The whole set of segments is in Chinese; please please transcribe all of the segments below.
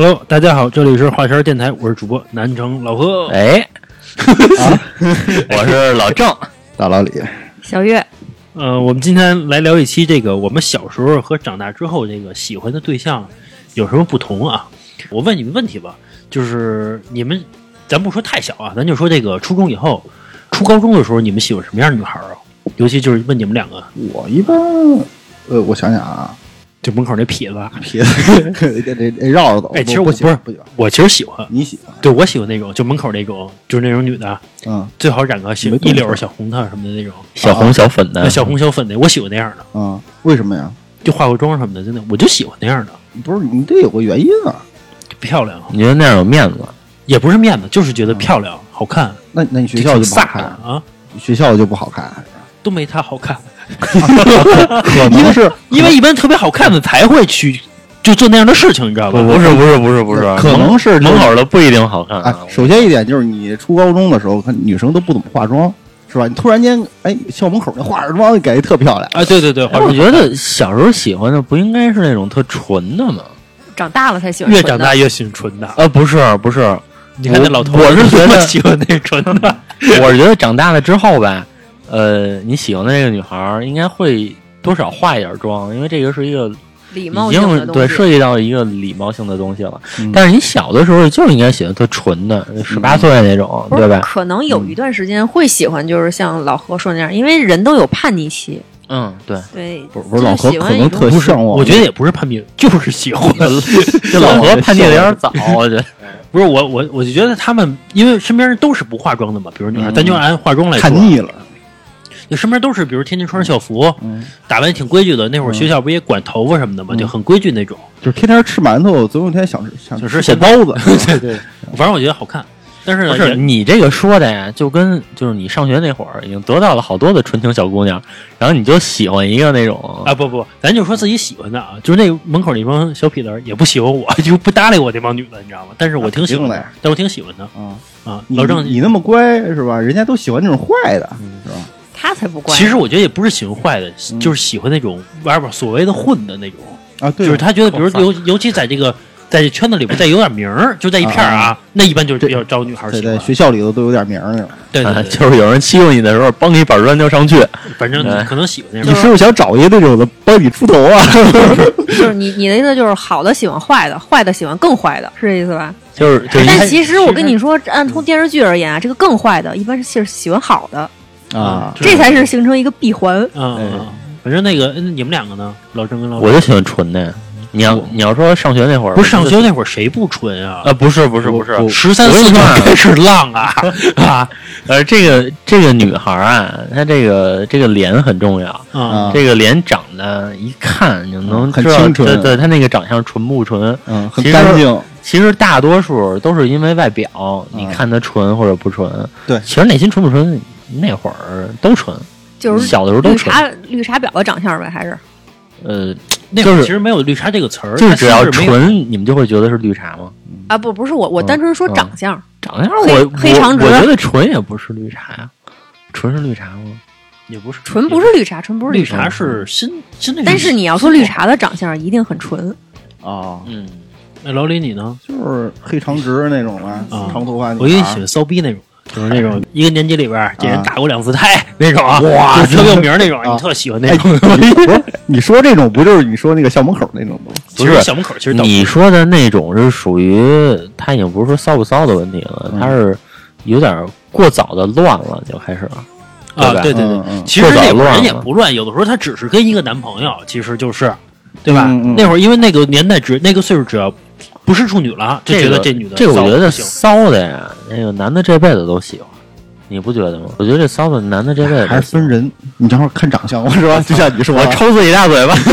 Hello，大家好，这里是华山电台，我是主播南城老贺。哎，我是老郑，大老李，小月，呃，我们今天来聊一期这个我们小时候和长大之后这个喜欢的对象有什么不同啊？我问你们问题吧，就是你们，咱不说太小啊，咱就说这个初中以后，初高中的时候，你们喜欢什么样的女孩啊？尤其就是问你们两个，我一般，呃，我想想啊，就门口那痞子，痞子得得得绕着走。哎其实我不喜不是不喜欢，我其实喜欢，你喜欢？对我喜欢那种，就门口那种，就是那种女的，嗯最好染个小一绺小红的什么的那种，小红小粉的，那小红小粉的，我喜欢那样的，嗯，为什么呀？就化个妆什么的，真的，我就喜欢那样的，不是你得有个原因啊。漂亮，你觉得那样有面子？也不是面子，就是觉得漂亮、好看，那那你学校就不好看，啊，学校就不好看，都没她好看。可能是因为一般特别好看的才会去就做那样的事情，你知道吧？不是不是不是不是，可能是门口的不一定好看首先一点就是你初高中的时候，看女生都不怎么化妆，是吧？你突然间，哎，校门口那化着妆，感觉特漂亮。哎，对对对，哎我觉得小时候喜欢的不应该是那种特纯的吗？长大了才喜欢越长大越喜欢纯的。呃，不是不是，你看那老头儿，我是觉得喜欢那纯的。我是觉得长大了之后吧，呃，你喜欢的那个女孩儿应该会多少化一点妆，因为这个是一个礼貌性的经对东西。涉及到一个礼貌性的东西了。嗯但是你小的时候就应该喜欢特纯的，十八岁那种，对吧？可能有一段时间会喜欢，就是像老何说那样，因为人都有叛逆期。嗯，对。对，不是不是老何可能特向往，我觉得也不是叛逆，就是喜欢。这老何叛逆的有点早，我觉得。不是我我我就觉得他们，因为身边人都是不化妆的嘛，比如女孩，嗯咱就按化妆来说，看腻了。你身边都是，比如天天穿着校服，嗯，打扮也挺规矩的。那会儿学校不也管头发什么的嘛，嗯就很规矩那种。就是天天吃馒头，总有一天想吃想想吃馅包子。对 对，反正我觉得好看。但是呢，不是你这个说的呀，就跟就是你上学那会儿已经得到了好多的纯情小姑娘，然后你就喜欢一个那种啊不不，咱就说自己喜欢的啊，就是那门口那帮小痞子也不喜欢我，就不搭理我这帮女的，你知道吗？但是我挺喜欢的，但我挺喜欢的啊，啊。老郑，你那么乖是吧？人家都喜欢那种坏的，是吧？他才不怪。其实我觉得也不是喜欢坏的，嗯就是喜欢那种玩玩所谓的混的那种，啊，对，就是他觉得，比如尤尤其在这个在这圈子里边再有点名儿，就在一片儿啊，那一般就是要招女孩喜欢在。学校里头都有点名儿那种对对对，就是有人欺负你的时候，帮你板砖就上去。反正对可能喜欢那种你。是不是想找一个那种的帮你出头啊？就是你你的意思就是好的喜欢坏的，坏的喜欢更坏的，是这意思吧？就是就是但其实我跟你说，按从电视剧而言啊，这个更坏的，一般是喜欢好的，啊，这才是形成一个闭环。嗯嗯，嗯反正那个嗯你们两个呢，老郑跟老我就喜欢纯的。你要你要说上学那会儿，不是上学那会儿谁不纯啊？啊？不是不是不是，十三四就我跟你说啊开始浪啊啊呃，这个这个女孩啊，她这个这个脸很重要。啊！啊这个脸长得一看就能嗯很知道，清纯对对，她那个长相纯不纯？嗯，很干净。其实大多数都是因为外表，你嗯看她纯或者不纯。对其实内心纯不纯，那会儿都纯，就是小的时候都纯。绿茶绿茶婊的长相呗，还是呃，那会儿其实没有绿茶这个词儿，就是只要甚至没有纯，你们就会觉得是绿茶吗？啊不不是我我嗯单纯说嗯长相，长相我黑长直我，觉得纯也不是绿茶呀，纯是绿茶吗？也不是纯不是绿茶，纯不是茶。绿茶是新新的，但是你要说绿，茶的长相一定很纯，啊，嗯，那老李你呢？就是黑长直那种嘛，啊长头发女孩。我以为喜欢骚逼那种，就是那种 一个年级里边儿给人啊打过两次胎那种啊，哇特别有名儿那种，啊你特喜欢那哎，种。你不是你说这种不就是你说那个校门口那种吗？其实校门口其实你说的那种是属于，他已经不是说骚不骚的问题了，嗯他是有点过早的乱了，就开始了。啊，对对对其实那会儿人也不乱，有的时候他只是跟一个男朋友，其实就是，对吧？那会儿因为那个年代只那个岁数，只要不是处女了，就觉得这女的这个我觉得骚的呀，那个男的这辈子都喜欢，你不觉得吗？我觉得这骚的男的这辈子还是分人，你正好看长相，我说？就像你说，我抽自己大嘴巴。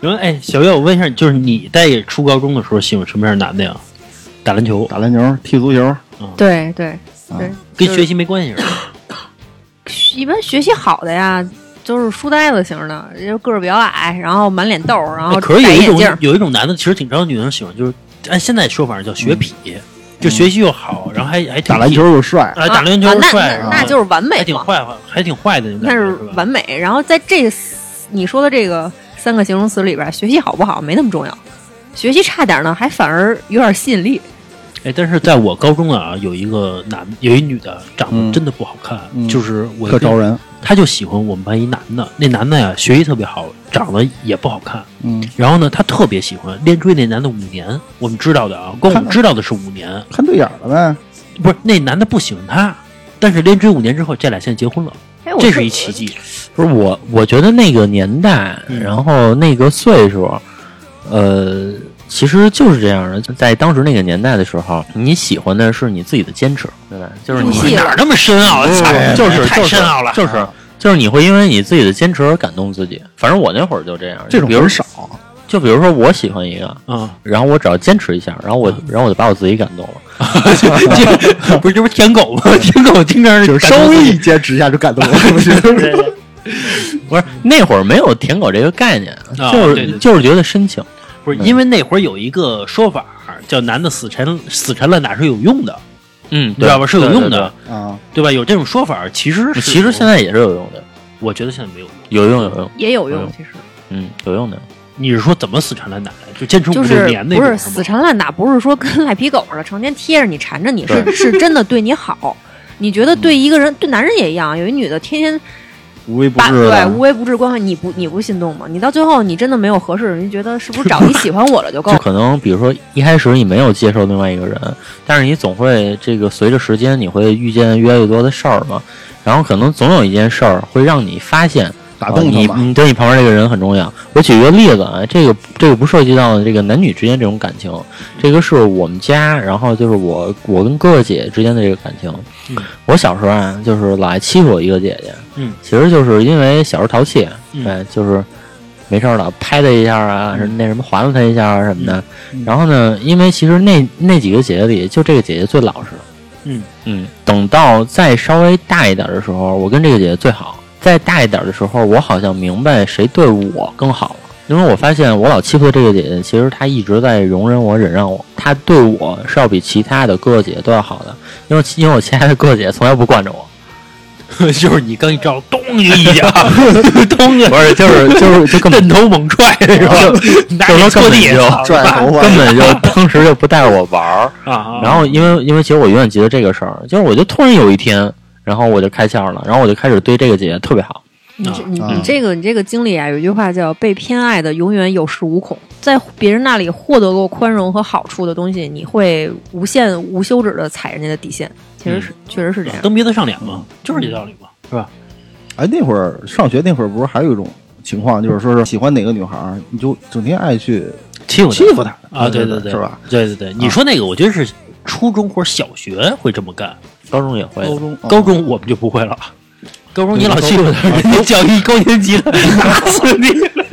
然后哎，小月，我问一下，就是你在初高中的时候喜欢什么样的男的呀？打篮球，打篮球、踢足球，对对啊对，就是跟学习没关系是吧？一般学习好的呀，就是书呆子型的，就个儿比较矮，然后满脸痘儿，然后哎可是有一种。有一种男的，其实挺招女生喜欢，就是按现在说法叫学痞，就学习又好，然后还还打篮球又帅，啊，打篮球啊那又帅，那那就是完美，还挺坏，还挺坏的那是？完美。然后在这你说的这个三个形容词里边，学习好不好没那么重要，学习差点呢，还反而有点吸引力。哎，但是在我高中啊，有一个男，有一女的，长得嗯真的不好看，嗯就是我特招人。他就喜欢我们班一男的，那男的呀学习特别好，长得也不好看。嗯，然后呢，他特别喜欢连追那男的五年，我们知道的啊，光我们知道的是五年，看对眼儿了呗。不是那男的不喜欢他，但是连追五年之后，这俩现在结婚了，哎，这是一奇迹。不是我，我觉得那个年代，嗯然后那个岁数，呃，其实就是这样的。在当时那个年代的时候，你喜欢的是你自己的坚持，对吧？就是你哪那么深奥？就是就是深奥了。就是啊就是你会因为你自己的坚持而感动自己。反正我那会儿就这样，这种很少。就比如说我喜欢一个，嗯，然后我只要坚持一下，然后我然后我就把我自己感动了。这不是这不是舔狗吗？舔狗经常就是稍微一坚持一下就感动了，是不是？不是那会儿没有舔狗这个概念，啊就是就是觉得深情。不是因为那会儿有一个说法叫“男的死缠死缠烂打是有用的”，嗯，对知道吧？是有用的，啊，对吧？有这种说法，其实是其实现在也是有用的，我觉得现在没有用。有用有用，也有用嗯，其实嗯，有用的。你是说怎么死缠烂打的？就坚持五就是六年那不种不是死缠烂打，不是说跟赖皮狗似的，成天贴着你缠着你，是是真的对你好。你觉得对一个人，对男人也一样，有一女的天天无微不至对至无。微不至关怀，你不你不心动吗？你到最后你真的没有合适的人，你觉得是不是找你喜欢我了就够就了？可能比如说一开始你没有接受另外一个人，但是你总会这个随着时间你会遇见越来越多的事儿嘛，然后可能总有一件事儿会让你发现你你对你旁边这个人很重要。我举一个例子啊，这个这个不涉及到这个男女之间这种感情，这个是我们家，然后就是我我跟哥哥姐姐之间的这个感情。嗯我小时候啊，就是老爱欺负我一个姐姐，嗯，其实就是因为小时候淘气，嗯对，就是没事儿老拍她一下啊，那什么划拉她一下啊什么的。嗯然后呢，因为其实那那几个姐姐里，就这个姐姐最老实。嗯嗯，等到再稍微大一点的时候，我跟这个姐姐最好。再大一点的时候，我好像明白谁对我更好了。因为我发现我老欺负的这个姐姐，其实她一直在容忍我、忍让我。她对我是要比其他的哥哥姐姐都要好的，因为因为我其他的哥哥姐姐从来不惯着我。就是你刚一招，咚就一脚，咚就不是，就是就是就根本头猛踹是吧？拿 就说你拖地根本就拽头发，根本就当时就不带着我玩儿。啊！然后因为因为其实我永远记得这个事儿，就是我就突然有一天，然后我就开窍了，然后我就开始对这个姐姐特别好。你这你啊你这个你这个经历啊，有一句话叫“被偏爱的永远有恃无恐”。在别人那里获得过宽容和好处的东西，你会无限无休止的踩人家的底线。其实是、确实是这样。蹬鼻子上脸嘛，就是这道理嘛，是吧？哎，那会儿上学那会儿不是还有一种情况，就是说是喜欢哪个女孩儿，你就整天爱去欺负欺负她啊！对对对，是吧？？对对对，你说那个，我觉得是初中或者小学会这么干，高中也会高中高中我们就不会了。高中你老欺负他，人家教一高年级的 打死你！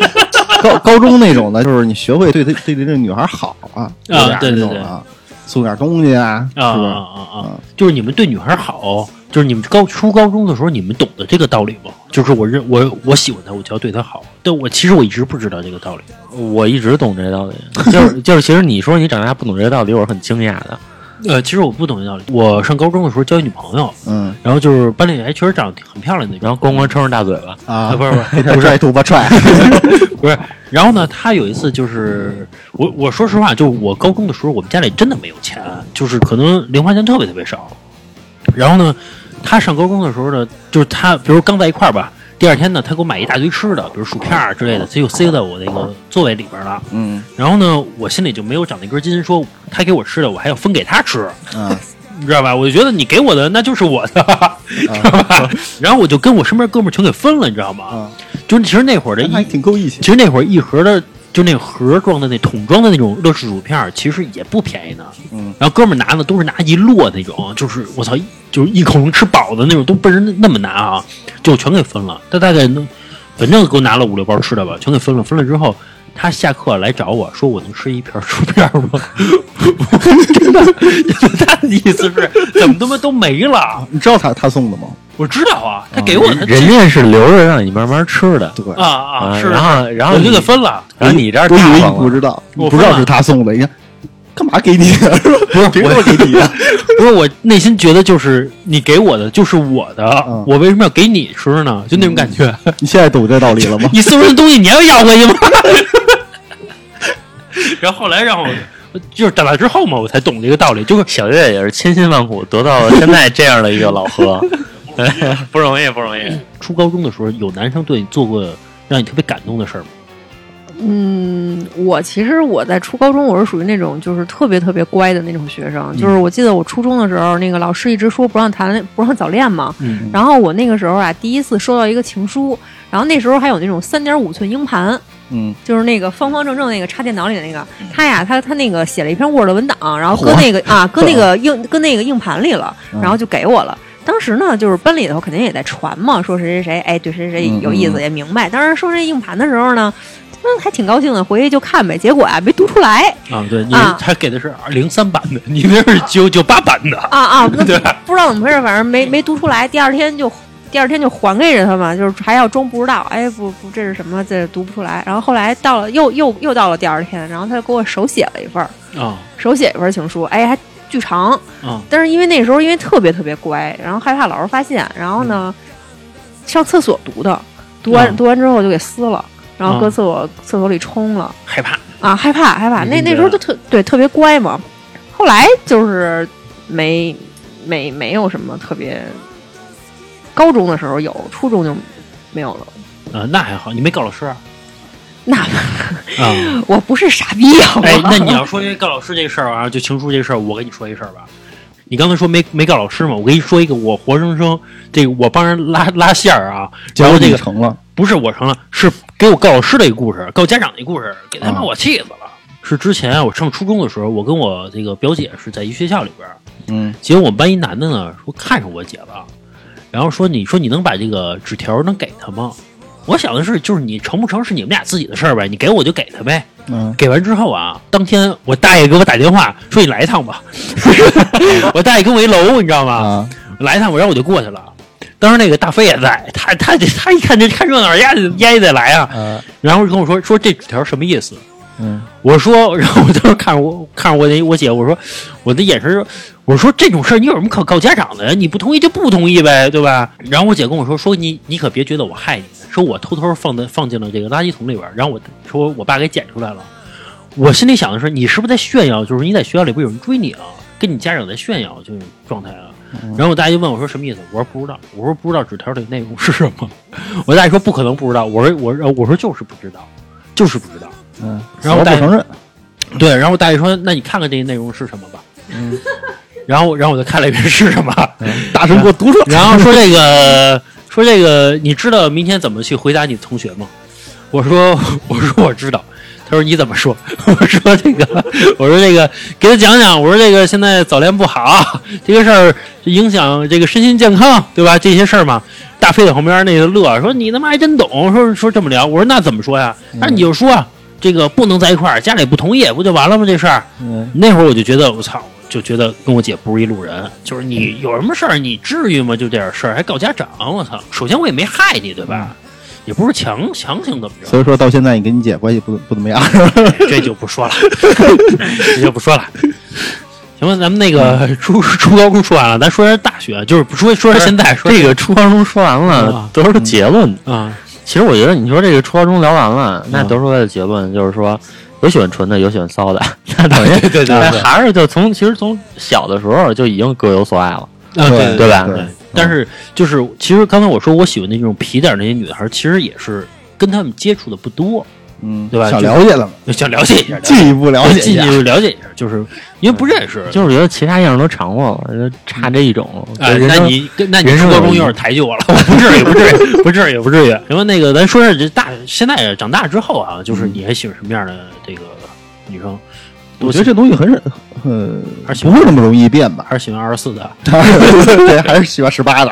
高高中那种的，就是你学会对对对这个女孩好啊，啊对对对啊，送点东西啊，啊啊是吧？啊啊！就是你们对女孩好，就是你们高初高中的时候，你们懂得这个道理吗？就是我认我我喜欢她，我就要对她好。但我其实我一直不知道这个道理。我一直懂这个道理，就是就是，其实你说你长大不懂这个道理，我是很惊讶的。呃，其实我不懂这道理。我上高中的时候交一女朋友，嗯然后就是班里还确实长得很漂亮的。然后咣咣撑着大嘴巴，啊啊，不是不是给他 拽头发踹，不是，然后呢，他有一次就是我我说实话，就我高中的时候，我们家里真的没有钱，就是可能零花钱特别特别少。然后呢，他上高中的时候呢，就是他比如刚在一块儿吧，第二天呢，他给我买一大堆吃的，比如薯片啊之类的，他就塞在我那个座位里边了。嗯然后呢，我心里就没有长那根筋，说他给我吃的，我还要分给他吃，嗯你知道吧？我就觉得你给我的那就是我的，知道吧？然后我就跟我身边哥们儿全给分了，你知道吗？啊，就是其实那会儿的一还挺够义气其实那会儿一盒的，就那个盒装的那桶装的那种乐事薯片儿，其实也不便宜呢。嗯，然后哥们儿拿的都是拿一摞那种，就是我操，就是一口能吃饱的那种，都不是那么拿啊，就全给分了。他大概能，反正给我拿了五六包吃的吧，全给分了。分了之后，他下课来找我说：“我能吃一片薯片儿吗？” 真的，他的意思是怎么他妈都没了？你知道他他送的吗？我知道啊，他给我的，人家是留着让你慢慢吃的对，啊啊是，然后然后我就给分了。然后你这儿我以为你大方不知道，我不知道是他送的，你看干嘛给你？不是凭什么给你的？不是我内心觉得就是你给我的就是我的，嗯我为什么要给你吃呢？就那种感觉。你现在懂这道理了吗？你送人的东西你还要要回去吗？然后后来让我就是长大之后嘛，我才懂这个道理，就是小月也是千辛万苦得到了现在这样的一个老何，不容易，不容易。初高中的时候有男生对你做过让你特别感动的事儿吗？嗯，我其实我在初高中我是属于那种就是特别特别乖的那种学生，就是我记得我初中的时候，那个老师一直说不让谈不让早恋嘛，嗯然后我那个时候啊第一次收到一个情书，然后那时候还有那种三点五寸硬盘，嗯，就是那个方方正正那个插电脑里的那个，他呀，他他那个写了一篇 Word 文档，然后搁那个啊，搁那个 硬搁那个硬盘里了，嗯然后就给我了。当时呢，就是班里头肯定也在传嘛，说谁谁谁，哎，对谁谁谁有意思，也明白。当时收这硬盘的时候呢，嗯，还挺高兴的，回去就看呗。结果啊，没读出来啊，对你啊他给的是零三版的，你那是九 九八版的。啊啊，那对不知道怎么回事，反正没没读出来。第二天就第二天就还给着他嘛，就是还要装不知道，哎，不不，这是什么？这读不出来。然后后来到了又又又到了第二天，然后他就给我手写了一份儿。啊手写一份情书，哎，还巨长。啊但是因为那时候因为特别特别乖，然后害怕老师发现，然后呢，上厕所读的，读完、嗯读完之后就给撕了，然后搁嗯厕所、厕所里冲了害怕啊，害怕害怕。那那时候就特对特别乖嘛，后来就是没没没有什么特别。高中的时候有，初中就没有了。啊，那还好，你没告老师啊？那啊，我不是傻逼啊！哎，那你要说这告老师这事儿啊，就情书这事儿，我跟你说一事儿吧。你刚才说没没告老师嘛？我跟你说一个，我活生生这个我帮人拉拉线儿啊，然后这个成了，不是我成了，是给我告老师的一个故事，告家长的一个故事，给他妈啊我气死了。是之前啊，我上初中的时候，我跟我这个表姐是在一学校里边儿，嗯结果我们班一男的呢说看上我姐了，然后说你说你能把这个纸条能给他吗？我想的是，就是你成不成是你们俩自己的事儿呗，你给我就给他呗。嗯给完之后啊，当天我大爷给我打电话说你来一趟吧，我大爷跟我一楼，你知道吗？啊，来一趟，我然后我就过去了。当时那个大飞也在，他他他一看这看热闹，丫丫也得来啊。嗯然后跟我说说这纸条什么意思？嗯 我说，然后我当时看着我看着我那我姐，我说我的眼神说，我说这种事儿你有什么可告家长的呀？你不同意就不同意呗，对吧？然后我姐跟我说说你你可别觉得我害你，说我偷偷放在放进了这个垃圾桶里边，然后我说我爸给捡出来了。我心里想的是，你是不是在炫耀？就是你在学校里不有人追你啊？跟你家长在炫耀这种状态啊？然后我大爷就问我说什么意思？我说不知道，我说不知道纸条里内容是什么。我大爷说不可能不知道，我说我说我说就是不知道，就是不知道。嗯，然后大爷承认，对，然后我大爷说：“那你看看这些内容是什么吧。”嗯，然后，然后我就看了一遍是什么，大声给我读出来，然后说这个，说这个，你知道明天怎么去回答你的同学吗？我说，我说我知道。他说你怎么说？我说这个，我说这个，给他讲讲。我说这个现在早恋不好，这个事儿影响这个身心健康，对吧？这些事儿嘛。大飞在旁边那个乐说你他妈还真懂，说说这么聊。我说那怎么说呀？那你就说这个不能在一块儿，家里不同意，不就完了吗？这事儿。嗯那会儿我就觉得我操，就觉得跟我姐不是一路人。就是你有什么事儿，你至于吗？就这点事儿还告家长，我操！首先我也没害你，对吧？也不是强强行怎么着，所以说到现在你跟你姐关系不不怎么样，是吧？这就不说了，这就不说了。行吧，咱们那个初初高中说完了，咱说点大学，就是不说说点现在，说这个初高中说完了啊，得出个结论。啊，其实我觉得，你说这个初高中聊完了，那嗯得出来的结论就是说，有喜欢纯的，有喜欢骚的，那等于对对对对还是就从其实从小的时候就已经各有所爱了。啊，对对吧对。但是就是，其实刚才我说我喜欢那种皮点儿那些女孩儿，其实也是跟他们接触的不多，嗯，对吧想了解了嘛，想了解一下，进一步了解一下进去，了解一下，就是因为不认识，就是觉得其他样都尝过了，就差这一种。哎，那你跟那你人生中有点抬举我了，不至于，不至于，不至于，不至于。然后那个，咱说下这大，现在长大之后啊，就是你还喜欢什么样的这个女生？我觉得这东西很呃还是不会那么容易变吧？还是喜欢二十四的？对，还是喜欢十八的，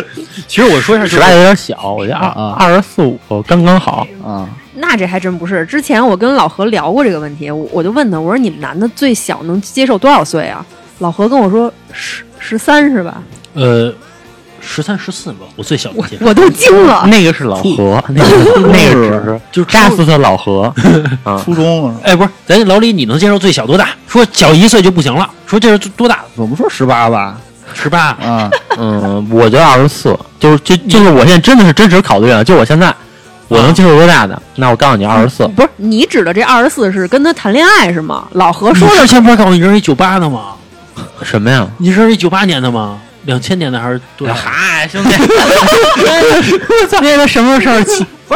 其实我说一下，就是十八有点小，我觉得二啊二十四五刚刚好。啊，那这还真不是。之前我跟老何聊过这个问题，我我就问他，我说你们男的最小能接受多少岁啊？老何跟我说十十三是吧？呃，十三、十四吧，我最小的我都惊了。那个是老何，那个那个只是就是扎死他老何 啊。初中啊哎，不是，咱老李，你能接受最小多大？说小一岁就不行了，说这是多大？我们说十八吧？十八。啊，嗯，我觉得二十四，就是就就是我现在真的是真实考虑啊，就我现在我能接受多大的？那我告诉你二十四，不是你指的这二十四是跟他谈恋爱是吗？老何说你的之前不是告诉你这是一九八的吗？什么呀？你这是一九八年的吗？两千年的还是多少？嗨，兄弟，我操，那个什么事儿？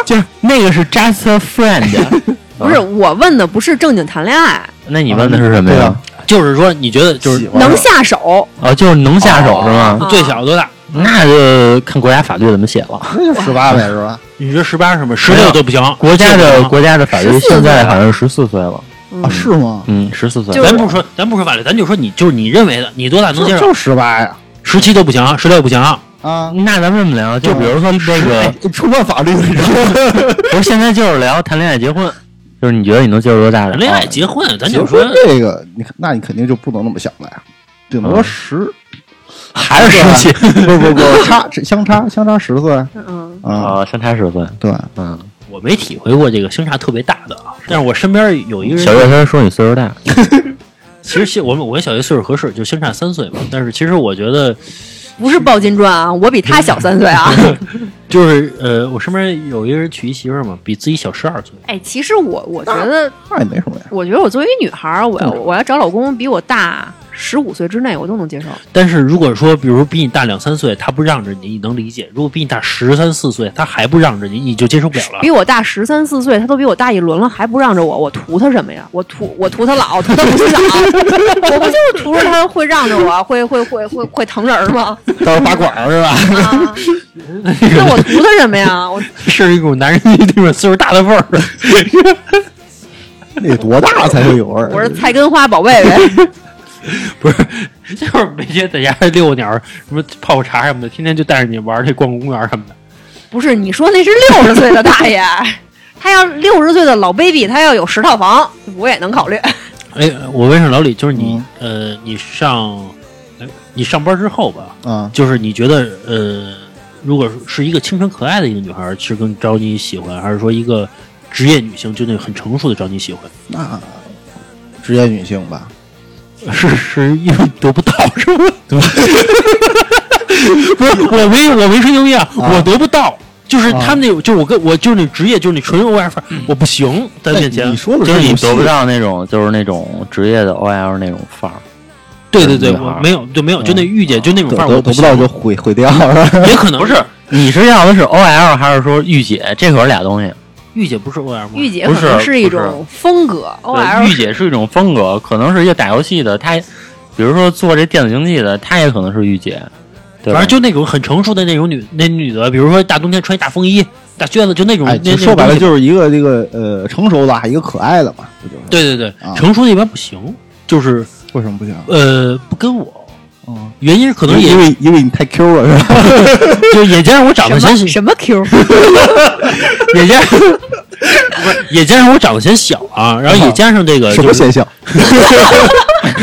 就是那个是 just a friend，不是我问的，不是正经谈恋爱，那你问的是什么呀？就是说你觉得就是能下手。啊，就是能下手是吗？哦最小多大？那就看国家法律怎么写了。那就十八呗，是吧？你说十八是吗？十六都不行。国家的这个国家的法律14现在好像是十四岁了，嗯啊，是吗？嗯，十四岁就。咱不说，咱不说法律，咱就说你就是你认为的，你多大能接受？就十八呀十七都不行，十六不行。啊！那咱们这么聊，就比如说那个，触犯法律了，你知道吗？不是现在就是聊谈恋爱结婚，就是你觉得你能接受多大的？恋爱哦结婚，咱就说这个，你看，那你肯定就不能那么想了呀，顶多嗯。十，还是十七？不不不，差 相差相差十岁。嗯，啊，啊，相差十岁。对，嗯，我没体会过这个相差特别大的啊，但是我身边有一个人，小月他说你岁数大，其实我们我跟小杰岁数合适，就相差三岁嘛。但是其实我觉得，不是抱金砖啊，我比他小三岁啊。就是呃，我身边有一个人娶一媳妇儿嘛，比自己小十二岁。哎，其实我我觉得，那也没什么呀。我觉得我作为一女孩儿，我要嗯我要找老公比我大十五岁之内，我都能接受。但是如果说，比如比你大两三岁，他不让着你，你能理解；如果比你大十三四岁，他还不让着你，你就接受不了了。比我大十三四岁，他都比我大一轮了，还不让着我，我图他什么呀？我图我图他老，图他不洗澡，我不就是图着他会让着我，会会会会会疼人吗？到时候拔管儿是吧？啊，那我图他什么呀？我是一股男人那种岁数大的味儿。那得多大才会有味儿？我是菜根花宝贝呗。不是，就是每天在家遛鸟儿，什么泡泡茶什么的，天天就带着你玩儿去逛公园什么的。不是，你说那是六十岁的大爷，他要六十岁的老 baby，他要有十套房，我也能考虑。哎，我问一下老李，就是你，呃，你上，哎你上班之后吧，嗯，就是你觉得，呃，如果是一个清纯可爱的一个女孩，是更招你喜欢，还是说一个职业女性，就那个很成熟的招你喜欢？那职业女性吧，是是因为得不到是吗？对吧？不是，我没我没吹牛逼啊，我得不到。就是他们那种，就是我跟我就是那职业，就是那纯 O F，我不行，在面前你。说的就是你得不到那种就是那种职业的 OL 那种范儿。对对对，我没有就没有，就那御姐就那种范儿，我得得不到就毁毁掉了？也可能是你是要的是 OL 还是说御姐？这可是俩东西。御姐不是 OL 吗？御姐不可能一是不是种风格对，，OL 御姐是一种风格，可能是一个打游戏的，她比如说做这电子竞技的，她也可能是御姐。对反正就那种很成熟的那种女那女的，比如说大冬天穿一大风衣、大靴子，就那种。哎，那说白了就是一个这个呃成熟的，一个可爱的嘛，不就是？对对对，啊成熟的一般不行，就是为什么不行？呃不跟我，嗯，原因可能也因为因为你太 Q 了是吧？就也加上我长得先什么什么 Q？也加上不是也加上我长得显小啊，然后也加上这个就是什么现象？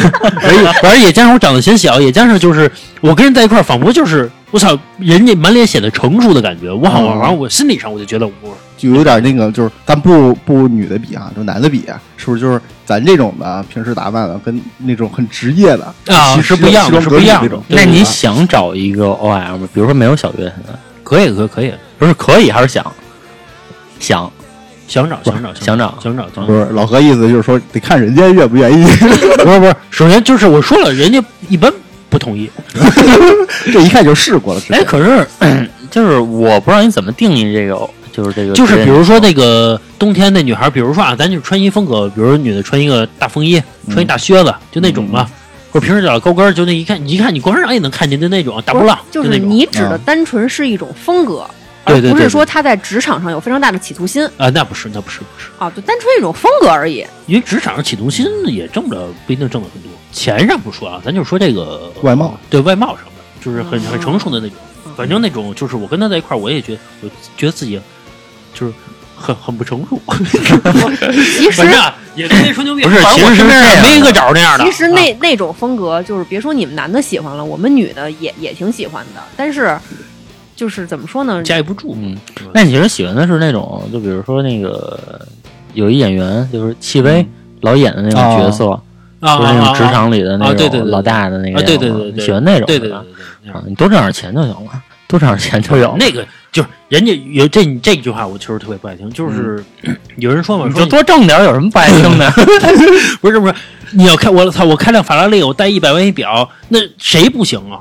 而且反正也加上我长得显小，也加上就是我跟人在一块儿，仿佛就是我操，人家满脸显得成熟的感觉。我好嗯完，我心理上我就觉得我就有点那个，就是咱不不女的比啊，就男的比，啊是不是就是咱这种的平时打扮的，跟那种很职业的啊西是不一样是不一样那种。那你想找一个 OL 吗？比如说没有小月现在，可以，可以可以，不是可以还是想？想想找想找想找。想找想不，是老何意思就是说得看人家愿不愿意，不是不是，首先就是我说了，人家一般不同意。这一看就试过了。哎，可是就是我不知道你怎么定义这个，就是这个，就是比如说那个冬天那女孩，比如说啊，咱就穿衣风格，比如说女的穿一个大风衣，穿一大靴子，就那种嘛。或者平时脚高跟儿，就那一看，你一看你光上也能看见的那种大波浪，就是你指的单纯是一种风格，而不是说他在职场上有非常大的企图心啊，那不是，那不是，不是，啊，就单纯一种风格而已。因为职场上企图心也挣不着不一定挣的很多，钱上不说啊，咱就说这个外貌，对外貌上的，就是很很成熟的那种。嗯反正那种就是我跟他在一块儿，我也觉得我觉得自己就是很很不成熟。其实反正啊也跟那吹牛逼，不是其实没一个找那样的。其实那啊那种风格，就是别说你们男的喜欢了，我们女的也也挺喜欢的。但是，就是怎么说呢？驾驭不住。嗯，那你其实喜欢的是那种，就比如说那个有一演员就是戚薇老演的那种角色，啊就是那啊种职场里的那啊对对对对种老大的那个啊，对，对对喜欢那种对对对吧对对啊，你多挣点钱就行了。多挣点钱就有，那个就是人家有这这句话，我确实特别不爱听。就是、有人说嘛，说就多挣点，有什么不爱听的？不是不是，你要开我操，我开辆法拉利，我带一百万一表，那谁不行啊？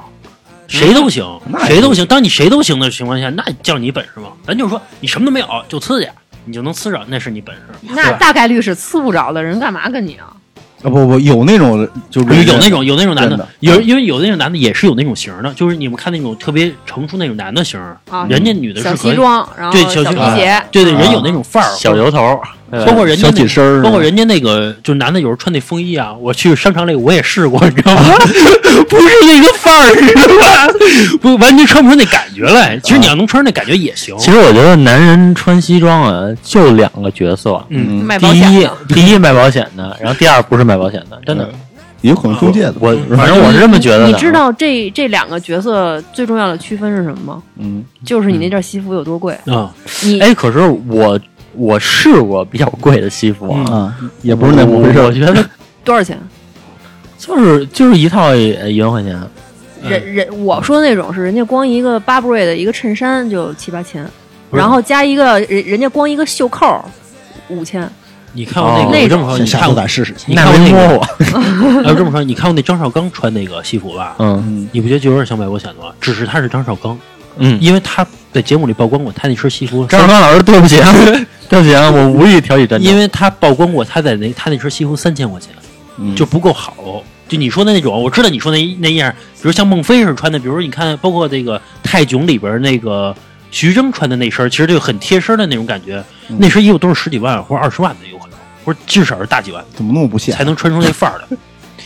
谁都行，谁都行。当你谁都行的情况下，那叫你本事吗？咱就说你什么都没有，就呲去，你就能呲着，那是你本事。那大概率是呲不着的人，干嘛跟你啊？啊不不，有那种就是有有那种有那种男的的，有因为有那种男的也是有那种型的，就是你们看那种特别成熟那种男的型儿，啊人家女的是可以，西装，然后对小西皮鞋，对对，啊人有那种范儿，小油头包括人家小那紧身包括人家那个，就男的有时候穿那风衣啊，我去商场里我也试过，你知道吗？不是那个范儿，知道吧？不完全穿不出那感觉来。其实你要能穿出那感觉也行。其实我觉得男人穿西装啊，就两个角色，嗯，第一保险的，第一卖保险的，然后第二不是卖保险的，真的，也有可能中介的，我反正我是这么觉得的。你知道这这两个角色最重要的区分是什么吗？嗯，就是你那件西服有多贵。啊，你哎，可是我我试过比较贵的西服啊，啊，也不是那么回事我我觉得 多少钱？就是就是一套呃一万块钱，人人我说的那种是人家光一个 Burberry 的一个衬衫就七八千，然后加一个人人家光一个袖扣五千，你看过那哦个？我这么说，你下看过次咱试试。你看过那个？我，要这么说，你看过那张绍刚穿那个西服吧？嗯嗯，你不觉得就有点像卖保险的吗？只是他是张绍刚，嗯。因为他在节目里曝光过他那身西服，张绍刚老师，对不起啊，对不起啊，我无意挑起战争。因为他曝光过他在那他那身西服三千块钱。嗯就不够好。就你说的那种，我知道你说那那样，比如像孟非是穿的，比如你看，包括这个泰囧里边那个徐峥穿的那身，其实就很贴身的那种感觉。嗯那身衣服都是十几万或者二十万的，有可能，或者至少是大几万怎么那么不屑才？能穿出那范儿的。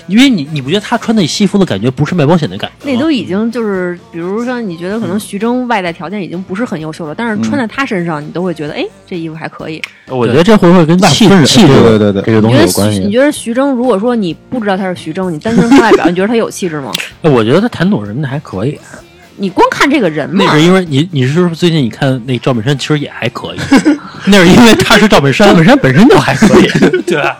因为你你不觉得他穿那西服的感觉不是卖保险的感觉吗？那都已经就是，比如说你觉得可能徐峥外在条件已经不是很优秀了，但是穿在他身上，你都会觉得，哎，这衣服还可以。我觉得这会不会跟气分人气质对对对对这个东你觉得西有关系？徐你觉得徐峥，如果说你不知道他是徐峥，你单纯看外表，你觉得他有气质吗？哎 我觉得他谈吐什么的还可以。你光看这个人嘛那，是因为你你是不是最近你看那赵本山其实也还可以，那是因为他是赵本山，赵本山本身就还可以，对吧？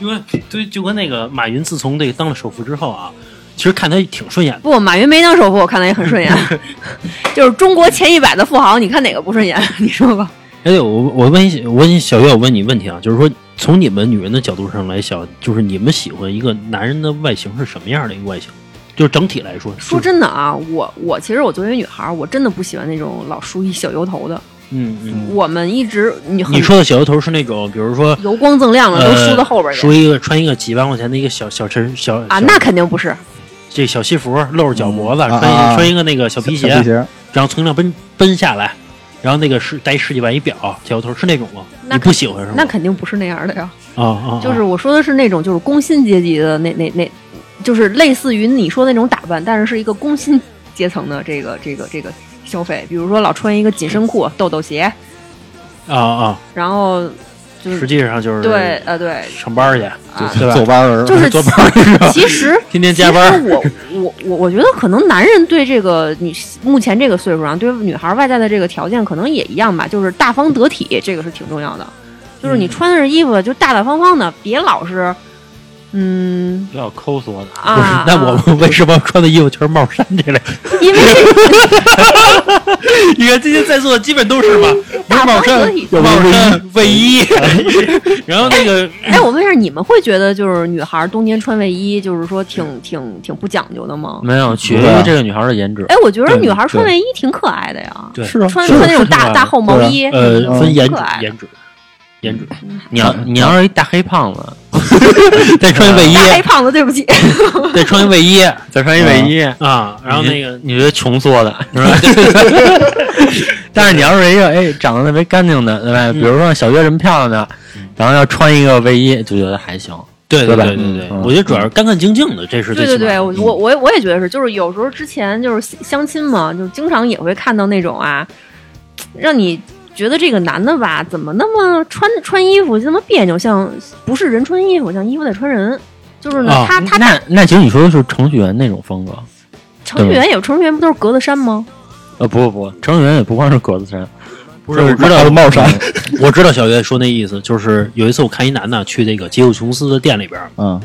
因为对，就跟那个马云自从这个当了首富之后啊，其实看他挺顺眼的。不，马云没当首富，我看他也很顺眼。就是中国前一百的富豪，你看哪个不顺眼？你说吧。哎，对，我我问一，我问一小月，我问你问题啊，就是说从你们女人的角度上来想，就是你们喜欢一个男人的外形是什么样的一个外形？就是整体来说，说真的啊，我我其实我作为女孩儿，我真的不喜欢那种老梳一小油头的。嗯嗯，我们一直你你说的小油头是那种，比如说油光锃亮的，都呃梳到后边去梳一个穿一个几万块钱的一个小小衬小啊，那肯定不是。这小西服露着脚脖子，嗯穿穿一个那个小皮鞋，皮鞋，然后从那奔奔下来，然后那个是带十几万一表，小油头是那种吗？你不喜欢是吗？那肯定不是那样的呀，啊啊，啊就是我说的是那种就是工薪阶级的那那那，就是类似于你说那种打扮，但是是一个工薪阶层的这个这个这个消费，比如说老穿一个紧身裤、豆豆鞋，啊啊，然后就是实际上就是对呃对，上班去，啊对吧？走班儿就是坐班儿？其实天天加班其实我 我我我觉得可能男人对这个女目前这个岁数上，对女孩外在的这个条件可能也一样吧，就是大方得体，这个是挺重要的。就是你嗯穿的衣服就大大方方的，别老是嗯比较抠缩的。不是啊，，那我们为什么穿的衣服全是帽衫这类？因为 你看今天在座的基本都是吧？不是大帽衫帽衫、卫衣，然后那个哎，我问一下，你们会觉得就是女孩冬天穿卫衣，就是说挺挺挺不讲究的吗？没有，取决于这个女孩的颜值。哎，我觉得女孩穿卫衣挺可爱的呀，对是啊，穿穿那种大大厚毛衣，呃分颜值颜值颜值，你要你要是一大黑胖子，再穿一卫衣。大，黑胖子，对不起，再穿一卫衣。再穿一卫衣，啊，然后那个你觉得穷缩的是吧？但是你要是一个哎长得特别干净的，对吧？比如说小月这么漂亮的，然后要穿一个卫衣，就觉得还行。对对吧？对对对，嗯。我觉得主要是干干净净的，这是对对对，我我我也觉得是，就是有时候之前就是相亲嘛，就经常也会看到那种啊，让你觉得这个男的吧，怎么那么穿穿衣服就那么别扭，像不是人穿衣服，像衣服在穿人。就是呢，啊他他那那其实你说的是程序员那种风格，程序员有程序员不都是格子衫吗？呃，不不不，程序员也不光是格子衫，不是我知道帽衫，我知道小月说那意思，就是有一次我看一男的去那个杰克琼斯的店里边，嗯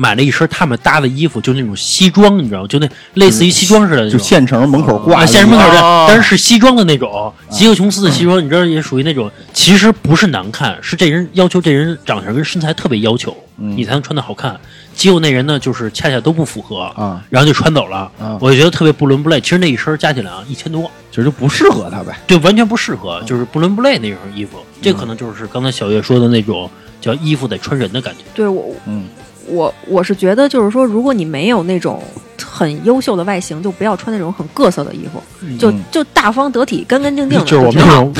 买了一身他们搭的衣服，就那种西装，你知道吗？就那类似于西装似的那种，就县城门口挂啊，的现实门口的，但是是西装的那种，吉克琼斯的西装，你知道也属于那种，其实不是难看，是这人要求这人长相跟身材特别要求，嗯你才能穿的好看。结果那人呢，就是恰恰都不符合，啊，然后就穿走了。啊我就觉得特别不伦不类。其实那一身加起来啊，一千多，其实就不适合他呗。对，完全不适合，就是不伦不类那种衣服。这可能就是刚才小月说的那种叫衣服得穿人的感觉。对我嗯，我我是觉得，就是说，如果你没有那种很优秀的外形，就不要穿那种很各色的衣服，就嗯就大方得体、干干净净的。就是我们那种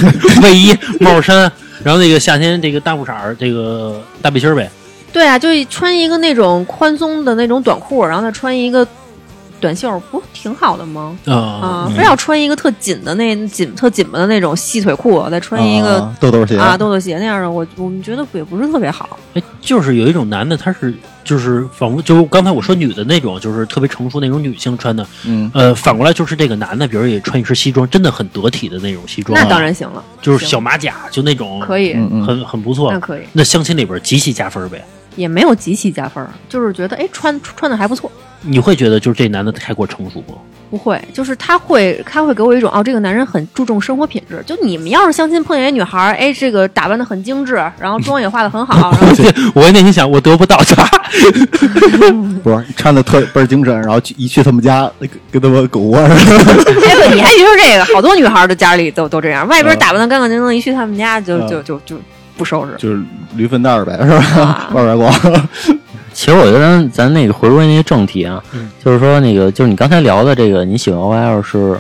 卫衣、帽衫，然后那个夏天这个大裤衩儿，这个大背心儿呗。对啊，就穿一个那种宽松的那种短裤，然后再穿一个短袖，不挺好的吗？啊啊，非要穿一个特紧的那紧特紧巴的那种细腿裤，再穿一个啊豆豆鞋啊豆豆鞋那样的，我我们觉得也不是特别好。哎，就是有一种男的，他是就是仿佛就刚才我说女的那种，就是特别成熟那种女性穿的。嗯呃，反过来就是这个男的，比如也穿一身西装，真的很得体的那种西装啊，那当然行了，就是小马甲，就那种可以，很很不错那。可以，那相亲里边极其加分呗。也没有极其加分儿，就是觉得哎穿穿的还不错。你会觉得就是这男的太过成熟吗？不会，就是他会，他会给我一种哦，这个男人很注重生活品质。就你们要是相亲碰见一女孩儿，哎，这个打扮的很精致，然后妆也化的很好，然后我内心想，我得不到他。不是穿的特倍儿精神，然后去一去他们家，跟跟他们狗窝似的。哎不，你还别说这个，好多女孩的家里都都这样，外边嗯打扮的干干净净，一去他们家就嗯就就就不收拾。就是驴粪蛋儿呗，是吧啊？外边光。其实我觉得咱咱那个回归那个正题啊，嗯就是说那个就是你刚才聊的这个，你喜欢 OL 是，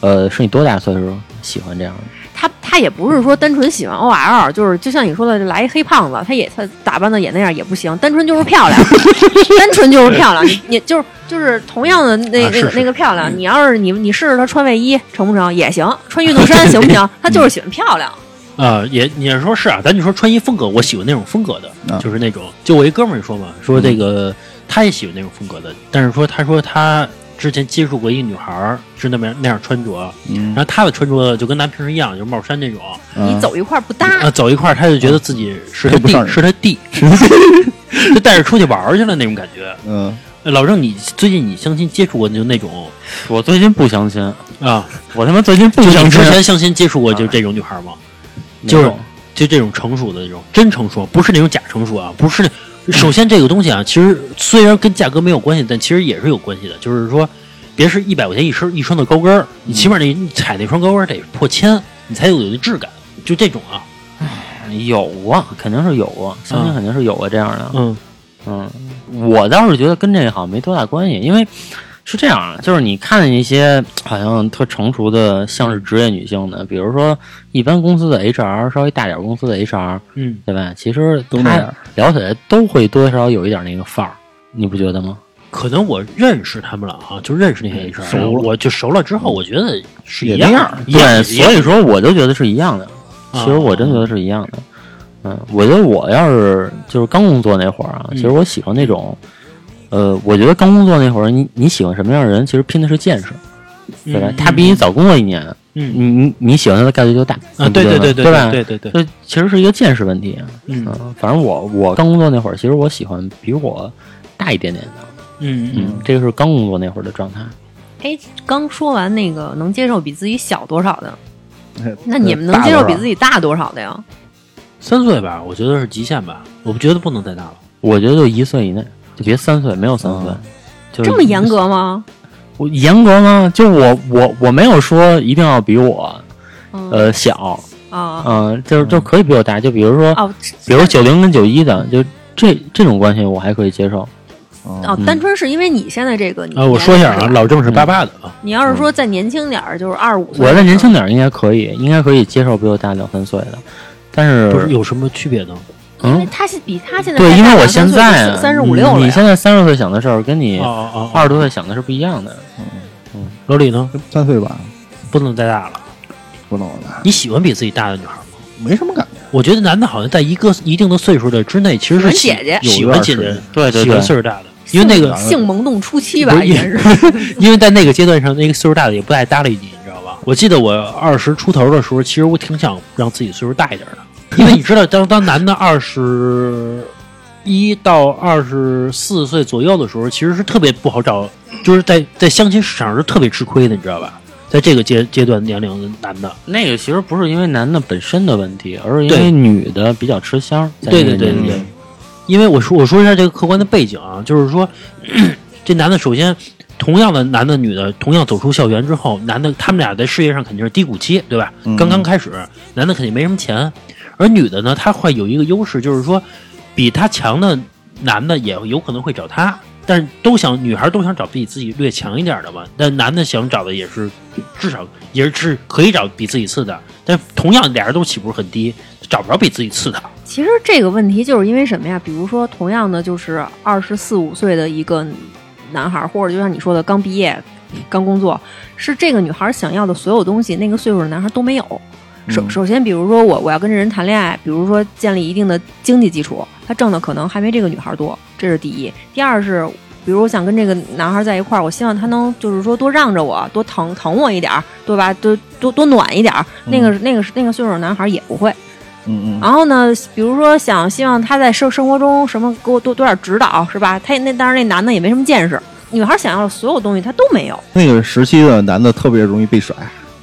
呃，是你多大岁数喜欢这样的？他他也不是说单纯喜欢 OL，就是就像你说的，来一黑胖子，他也他打扮的也那样也不行，单纯就是漂亮，单纯就是漂亮。你你就是就是同样的那、啊那个那个漂亮，你要是你你试试他穿卫衣成不成也行，穿运动衫行不行？他就是喜欢漂亮。啊、也你要说是啊，咱就说穿衣风格，我喜欢那种风格的，啊。就是那种，就我一哥们儿说嘛，说这个、他也喜欢那种风格的，但是说他说他之前接触过一个女孩儿是那么样那样穿着，嗯。然后他的穿着就跟咱平时一样，就是帽衫那种，你走一块儿不搭，啊，走一块儿他就觉得自己是他弟，是他弟，就带着出去玩儿去了那种感觉。嗯，呃老郑，你最近你相亲接触过就那种？我最近不相亲，啊？我他妈最近不就相亲，之前相亲接触过就这种女孩儿吗？就是就这种成熟的这种真成熟，不是那种假成熟啊，不是那。首先这个东西啊，其实虽然跟价格没有关系，但其实也是有关系的。就是说，别是一百块钱一身一双的高跟儿，你起码你你踩那双高跟儿得破千，你才有那质感。就这种啊，有啊，肯定是有啊，相亲嗯肯定是有啊这样的。嗯嗯，我倒是觉得跟这个好像没多大关系，因为是这样啊，就是你看一些好像特成熟的，像是职业女性的，比如说一般公司的 HR，稍微大点公司的 HR，嗯，对吧？其实她都那样聊起来都会多多少少有一点那个范儿，你不觉得吗？可能我认识他们了啊，就认识那些 HR，熟了我就熟了之后，我觉得是一样对，所以说我就觉得是一样的。啊其实我真觉得是一样的。嗯，我觉得我要是就是刚工作那会儿啊，嗯其实我喜欢那种，呃，我觉得刚工作那会儿，你你喜欢什么样的人，其实拼的是见识，对吧？嗯他比你早工作一年，嗯你你你喜欢他的概率就大啊，对对对对对吧？对对对，这其实是一个见识问题。嗯嗯，反正我我刚工作那会儿，其实我喜欢比我大一点点的。嗯嗯嗯，这个是刚工作那会儿的状态。哎，刚说完那个能接受比自己小多少的，哎那你们能接受比自己大多少的呀？三岁吧，我觉得是极限吧，我不觉得不能再大了。我觉得就一岁以内，就别三岁，没有三岁。就这么严格吗？我严格吗？就我我我没有说一定要比我嗯呃小，啊嗯、就是就可以比我大。就比如说，哦比如九零跟九一的，就这这种关系我还可以接受。哦哦，单纯是因为你现在这个你啊，我说一下啊，老郑是八八的啊，你要是说再年轻点儿，就是二十五岁，我再年轻点儿应该可以，应该可以接受比我大两三岁的。但是不是有什么区别呢？嗯，因为他是比他现在对，因为我现在就三十五六了你现在三十岁想的事儿跟你二十多岁想的是不一样的。嗯老李呢？三岁吧，不能再大了。不能了，你喜欢比自己大的女孩吗？没什么感觉。我觉得男的好像在一个一定的岁数的之内，其实是喜喜欢姐姐喜欢姐姐，喜对对喜欢岁数大的，因为那个性萌动初期吧，不是应该是。因为在那个阶段上，那个岁数大的也不爱搭理你，你知道吧？我记得我二十出头的时候，其实我挺想让自己岁数大一点的，因为你知道，当当男的二十一到二十四岁左右的时候，其实是特别不好找，就是在在相亲市场上是特别吃亏的，你知道吧？在这个阶阶段年龄的男的，那个其实不是因为男的本身的问题，而是因为女的比较吃香。对对对对对，因为我说我说一下这个客观的背景啊，就是说这男的首先同样的男的女的同样走出校园之后，男的他们俩在事业上肯定是低谷期，对吧？嗯刚刚开始，男的肯定没什么钱，而女的呢，她会有一个优势，就是说比她强的男的也有可能会找她。但是都想女孩都想找比自己略强一点的嘛，但男的想找的也是至少也是可以找比自己次的，但同样俩人都起步很低，找不着比自己次的。其实这个问题就是因为什么呀？比如说，同样的就是二十四五岁的一个男孩，或者就像你说的刚毕业、刚工作，是这个女孩想要的所有东西，那个岁数的男孩都没有。首嗯首先，比如说我我要跟这人谈恋爱，比如说建立一定的经济基础，他挣的可能还没这个女孩多，这是第一。第二是，比如我想跟这个男孩在一块儿，我希望他能就是说多让着我，多疼疼我一点儿，对吧？多多多暖一点儿。那个那个那个岁数的男孩也不会。嗯嗯然后呢，比如说想希望他在生生活中什么给我多多点指导，是吧？他那当然那男的也没什么见识，女孩想要的所有东西他都没有。那个时期的男的特别容易被甩，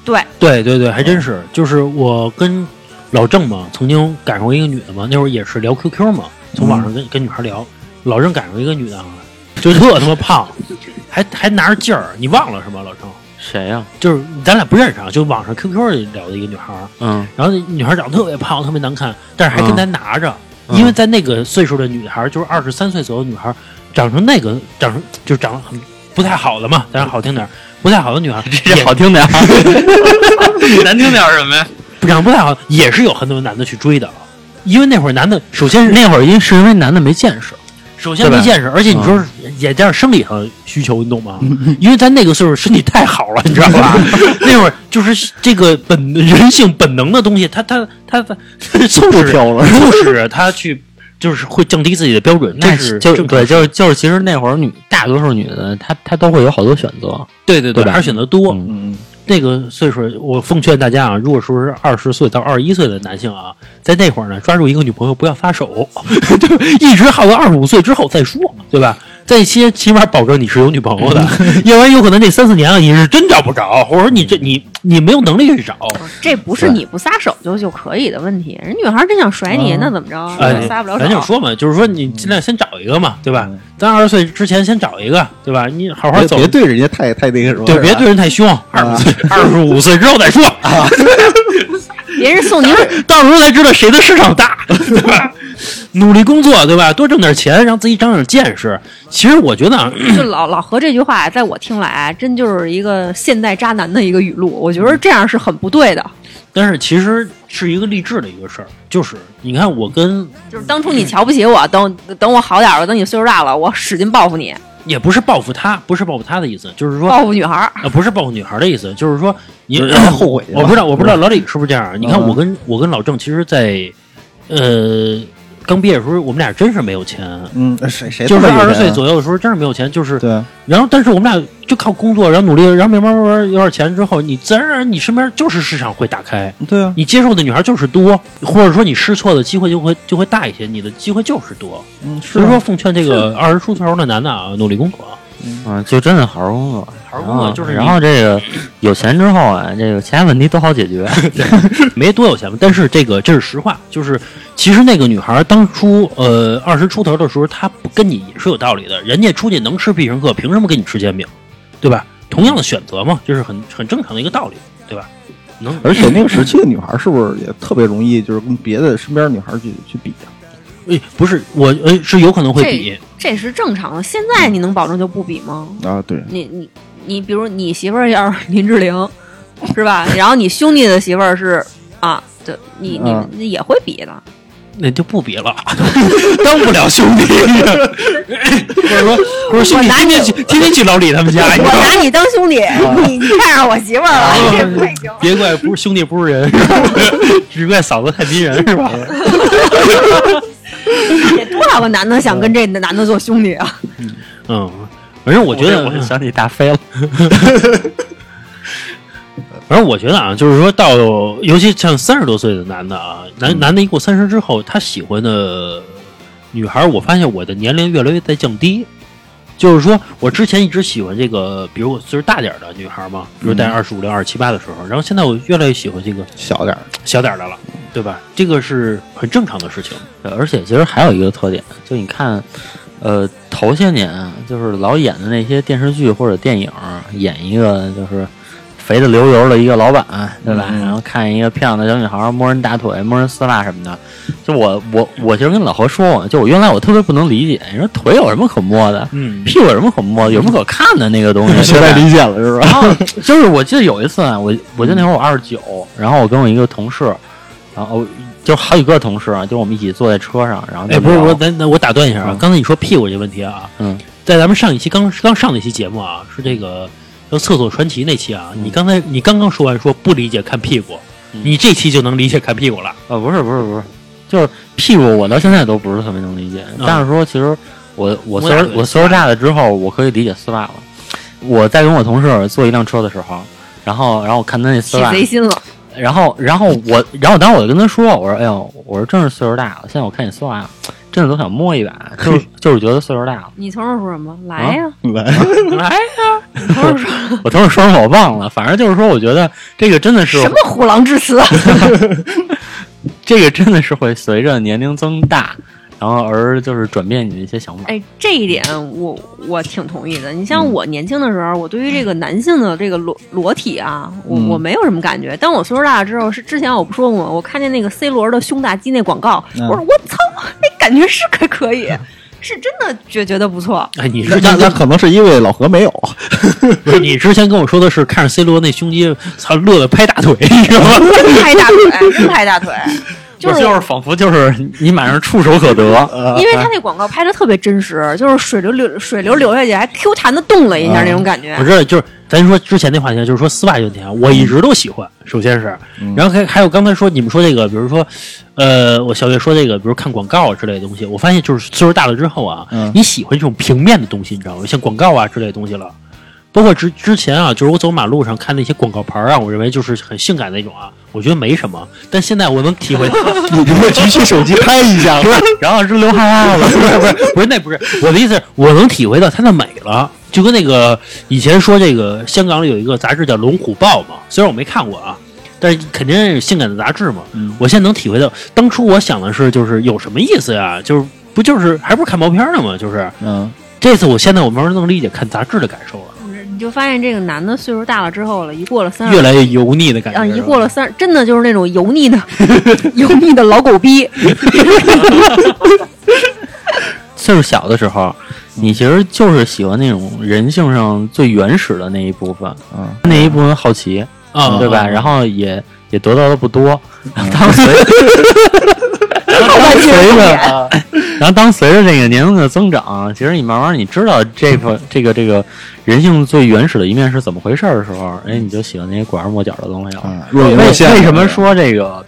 对，对对对，还真是，就是我跟老郑嘛，曾经赶上过一个女的嘛，那会儿也是聊 QQ 嘛，从网上跟、跟女孩聊，老郑赶上一个女的啊，就特他妈胖，还还拿着劲儿，你忘了是吗？老郑，谁呀、就是咱俩不认识啊，就网上 QQ 里聊的一个女孩儿，嗯，然后那女孩长得特别胖，特别难看，但是还跟咱拿着，嗯。因为在那个岁数的女孩，就是二十三岁左右的女孩，长成那个长成就长得很不太好的嘛，咱说好听点儿，不太好的女孩，也好听点儿，难听点儿什么呀？长得不太好，也是有很多男的去追的，因为那会儿男的首先是那会儿因是因为男的没见识，首先没见识，而且你说是也加上生理上需求，你懂吗？因为在那个岁数身体太好了，你知道吧？那会儿就是这个本人性本能的东西，他他他他促使促使他去就是会降低自己的标准，这那是就对，就是就是，其实那会儿女大多数女的，她她都会有好多选择，对对对吧还是选择多。嗯嗯那个岁数，我奉劝大家啊，如果说是二十岁到二十一岁的男性啊，在那会儿呢，抓住一个女朋友不要撒手，就一直耗到二十五岁之后再说，对吧？在一期起码保证你是有女朋友的，要不然有可能这三四年啊，你是真找不着，或者说你这你你没有能力去找。这不是你不撒手就就可以的问题。人女孩真想甩你，嗯那怎么着？哎，撒不了手。咱就说嘛，就是说你尽量先找一个嘛，对吧？嗯咱二十岁之前先找一个，对吧？你好好走，别别对人家太太那个什么，对，别对人太凶，二十岁二十五岁之后再说。别人送你 到时候才知道谁的市场大，对吧？努力工作，对吧？多挣点钱，让自己长长见识。其实我觉得啊，就老 老何这句话，在我听来，真就是一个现代渣男的一个语录。我觉得这样是很不对的。但是其实是一个励志的一个事儿。就是你看，我跟就是当初你瞧不起我，等等我好点儿了，等你岁数大了，我使劲报复你，也不是报复他，不是报复他的意思，就是说，报复女孩儿。呃，不是报复女孩儿的意思，就是说你就是后悔我不知道，我不知道老李是不是这样。你看，嗯我跟我跟老郑，其实在，呃，刚毕业的时候，我们俩真是没有钱，嗯，谁谁就是二十岁左右的时候，真是没有钱，就是对，然后，但是我们俩就靠工作，然后努力，然后慢慢慢慢有点钱之后，你自然而然你身边就是市场会打开，对啊，你接受的女孩就是多，或者说你试错的机会就会就会大一些，你的机会就是多。嗯，是所以说，奉劝这个二十出头的男的啊，努力工作。嗯，就真的好好工作，好好工作然后就是然后这个有钱之后啊，这个其他问题都好解决。没多有钱吧，但是这个这是实话，就是其实那个女孩当初呃二十出头的时候，她不跟你也是有道理的，人家出去能吃必胜客，凭什么给你吃煎饼，对吧？同样的选择嘛，就是很很正常的一个道理，对吧？能而且那个时期的女孩是不是也特别容易，就是跟别的身边女孩去去比啊？诶，不是我，哎，是有可能会比，这是正常的。现在你能保证就不比吗？啊，对，你你你，比如你媳妇儿要是林志玲，是吧？然后你兄弟的媳妇儿是啊，对，你你也会比的。那就不比了，当不了兄弟。或者说，我说兄弟我拿你天天去天天去老李他们家，我？拿你当兄弟，你你看上我媳妇儿了，这不行。别怪不是兄弟不是人，是 吧只怪嫂子太迷人，是吧？得多少个男的想跟这男的做兄弟啊？嗯，反正我觉得，我想起大飞了，反正我觉得啊，就是说到，尤其像三十多岁的男的啊，男男的一过三十之后，他喜欢的女孩，我发现我的年龄越来越在降低。就是说我之前一直喜欢这个，比如我岁数大点的女孩嘛，比如在二十五六、二十七八的时候，然后现在我越来越喜欢这个小点儿，小点儿的了，对吧？这个是很正常的事情。对而且其实还有一个特点，就你看，呃，头些年啊就是老演的那些电视剧或者电影，演一个就是肥的流油的一个老板，对吧？嗯然后看一个漂亮的小女孩摸人大腿、摸人丝袜什么的。就我我我其实跟老何说过，就我原来我特别不能理解，你说腿有什么可摸的？嗯屁股有什么可摸的？有什么可看的那个东西？现在理解了是吧？然后就是我记得有一次啊，我我记得那会儿我二十九，然后我跟我一个同事，然后就好几个同事啊，就是我们一起坐在车上，然后哎，不是我，咱咱我打断一下啊，嗯刚才你说屁股这问题啊，嗯，在咱们上一期刚刚上那期节目啊，是这个叫《厕所传奇》那期啊，嗯你刚才你刚刚说完说不理解看屁股，嗯你这期就能理解看屁股了。呃，不是不是不是，就是屁股，我到现在都不是特别能理解。但是说，其实我我岁数我岁数大了之后，我可以理解丝袜了。我在跟我同事坐一辆车的时候，然后然后我看他那丝起袜，贼心了。然后然后我然后当时我就跟他说，我说哎呦，我说真是岁数大了，现在我看你丝袜，真的都想摸一把，就是 就是觉得岁数大了。你同事说什么？来呀，来，来呀，你同事说我同事说什么 我忘了，反正就是说，我觉得这个真的是什么虎狼之词啊？这个真的是会随着年龄增大，然后而就是转变你的一些想法。哎，这一点我我挺同意的。你像嗯我年轻的时候，我对于这个男性的这个裸裸体啊，我嗯我没有什么感觉。但我岁数大了之后，是之前我不说过吗？我看见那个 C 罗的胸大肌那广告，嗯我说我操，哎，感觉是可可以，是真的觉觉得不错。哎，你那之前那可能是因为老何没有，不是你之前跟我说的是看着 C 罗那胸肌，操，乐得拍大腿，你知道吗？真 拍大腿，真拍大腿，就是就是仿佛就是你马上触手可得，因为他那广告拍的特别真实，就是水流流水流流下去，还 Q 弹的动了一下啊那种感觉我。知道，就是咱说之前那话题，就是说丝袜这个问题啊，我一直都喜欢。首先是，嗯然后还还有刚才说你们说这个，比如说，呃，我小月说这个，比如看广告啊之类的东西，我发现就是岁数大了之后啊，嗯你喜欢这种平面的东西，你知道吗？像广告啊之类的东西了。包括之之前啊，就是我走马路上看那些广告牌啊，我认为就是很性感那种啊，我觉得没什么。但现在我能体会，你不会举起手机拍一下吗？然后是流哈喇子。不是不是不是那不是我的意思是，我能体会到它的美了。就跟那个以前说这个香港里有一个杂志叫《龙虎豹》嘛，虽然我没看过啊，但是肯定是性感的杂志嘛。嗯我现在能体会到，当初我想的是，就是有什么意思呀？就是不就是还不是看毛片呢吗？就是嗯，这次我现在我慢慢能理解看杂志的感受了，你就发现这个男的岁数大了之后了，一过了三十越来越油腻的感觉。啊，一过了三，真的就是那种油腻的、油腻的老狗逼。岁数小的时候，你其实就是喜欢那种人性上最原始的那一部分，嗯那一部分好奇，啊，对吧？啊然后也也得到的不多，然后当随，然后当随着，然后当随着这个年龄的增长，其实你慢慢你知道这个 这个这个人性最原始的一面是怎么回事儿的时候，哎，你就喜欢那些拐弯抹角的东西了。为。为什么说这个？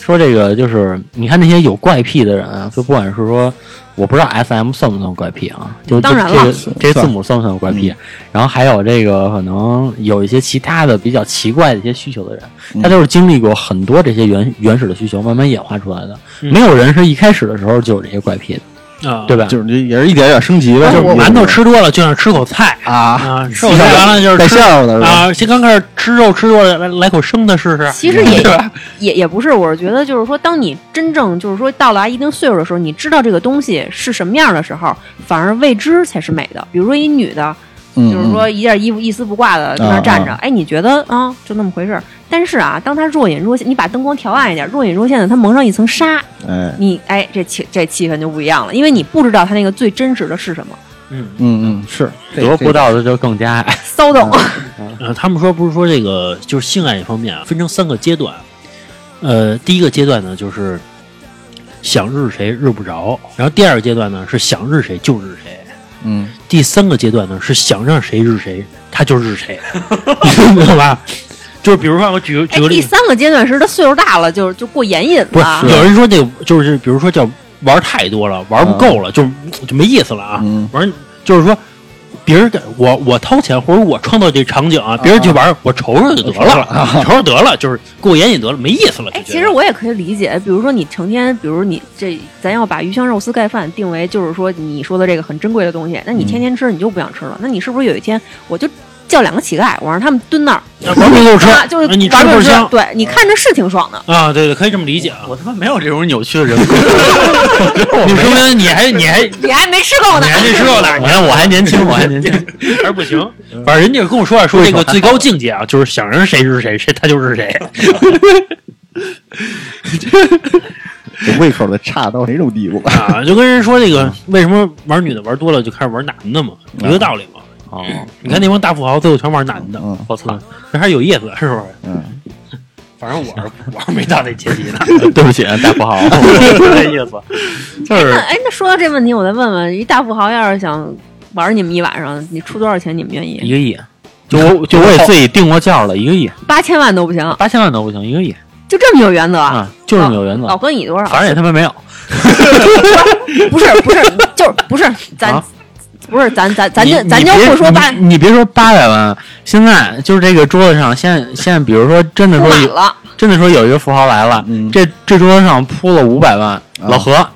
说这个就是，你看那些有怪癖的人啊，就不管是说，我不知道 S M 算不算怪癖啊？就当然了这个这个字母算不算怪癖？嗯然后还有这个可能有一些其他的比较奇怪的一些需求的人，嗯他都是经历过很多这些原原始的需求，慢慢演化出来的。嗯没有人是一开始的时候就有这些怪癖的，啊，对吧？就是你也是一点点升级呗，就是馒头吃多了就想吃口菜啊，啊，吃口菜完了就是带馅儿的是吧？啊，先刚开始吃肉吃多了，来来口生的试试。其实也？也也不是，我是觉得就是说，当你真正就是说到达一定岁数的时候，你知道这个东西是什么样的时候，反而未知才是美的。比如说一女的，嗯就是说一件衣服一丝不挂的在那站着，啊哎，你觉得啊就那么回事儿。但是啊，当它若隐若现，你把灯光调暗一点，若隐若现的，它蒙上一层纱，嗯哎，你哎，这气这气氛就不一样了，因为你不知道它那个最真实的是什么，嗯，嗯嗯是得不到的就更加。骚动。呃，他们说不是说这个就是性爱这方面啊，分成三个阶段。呃，第一个阶段呢，就是想日谁日不着，然后第二个阶段呢是想日谁就日谁，嗯第三个阶段呢是想让谁日谁他就日谁，你知道吧？就是比如说我举个举哎，个例子，第三个阶段是他岁数大了，就是就过眼瘾不是了。有人说这个就是比如说叫玩太多了，玩不够了，就就没意思了啊。嗯。玩就是说别人给我我掏钱或者我创造这场景啊，别人去玩，我瞅瞅就得了，瞅瞅得了，就是过眼瘾得了，没意思了。哎，其实我也可以理解，比如说你成天，比如你这，咱要把鱼香肉丝盖饭定为就是说你说的这个很珍贵的东西，那你天天吃你就不想吃了，那你是不是有一天我就叫两个乞丐，我让他们蹲那儿，玩命就吃啊，就是哎你吃玩命吃倍儿香，对你看着是挺爽的。啊，对对，可以这么理解啊。我他妈没有这种扭曲的人格，你说明你还你还 你还没吃够呢你，还没吃够呢，你看我还年轻，我还年轻。还是不行。反正人家跟我说啊，说这个最高境界啊，就是想让谁是谁，谁他就是谁。这胃口的差到哪种地步？啊，就跟人说这个为什么玩女的玩多了就开始玩男的嘛，一个道理嘛。哦，你看那帮大富豪最后全玩男的，嗯我操！这还有意思，是不是？嗯，反正我是我是没到那阶级呢，对不起，大富豪。这意思。就是那 哎，那说到这问题，我再问问，一大富豪要是想玩你们一晚上，你出多少钱？你们愿意？一个亿，就我就我也自己定过价了，一个亿，八千万都不行，八千万都不行，一个亿就这么有原则？啊，就这么有原则老。哥，你多少？反正也他妈没有，不是不是，就是不是咱、啊不是咱咱咱就咱就不说八你你别说八百万，现在就是这个桌子上，现在现在比如说真的说有了，真的说有一个富豪来了，嗯这这桌子上铺了五百万，老何，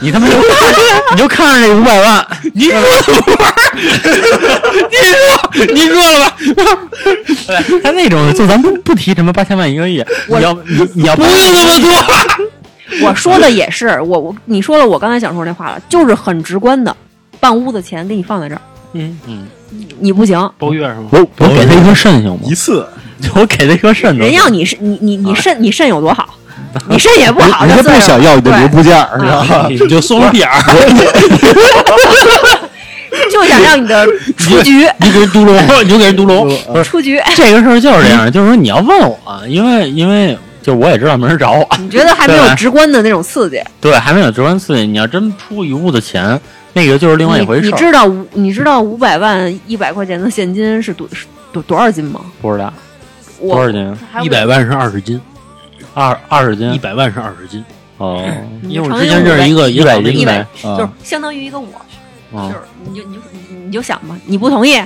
你他妈就 你就看着这五百万，你说你说你说了吧？对，他那种就咱不不提什么八千万一个亿，你要你你要不用那么多，我说的也是，我我你说了我刚才想说那话了，就是很直观的，半屋子钱给你放在这儿，嗯，嗯，你不行，包月是吗？我我给他一颗肾行吗？一次 我给他一颗肾都人要你是你你你肾你肾有多好，你肾也不好，人家不想要你的零部件儿，是吧？你就松了屁眼儿，就想要你的出局你给人独龙，你就给人嘟噜。嗯出局，这个事儿就是这样，就是说你要问我，因为因为就我也知道没人找我，你觉得还没有直观的那种刺激？对，还没有直观刺激。你要真出一屋子钱，那个就是另外一回事儿。你知道五你知道五百万一百块钱的现金是多是多多少斤吗？不知道我多少斤？一百万是二十斤，二二十斤一百万是二十斤。哦，因为我之前认识一个一百斤一百，就是啊，相当于一个我，哦就是你就你就你你就想吧，你不同意，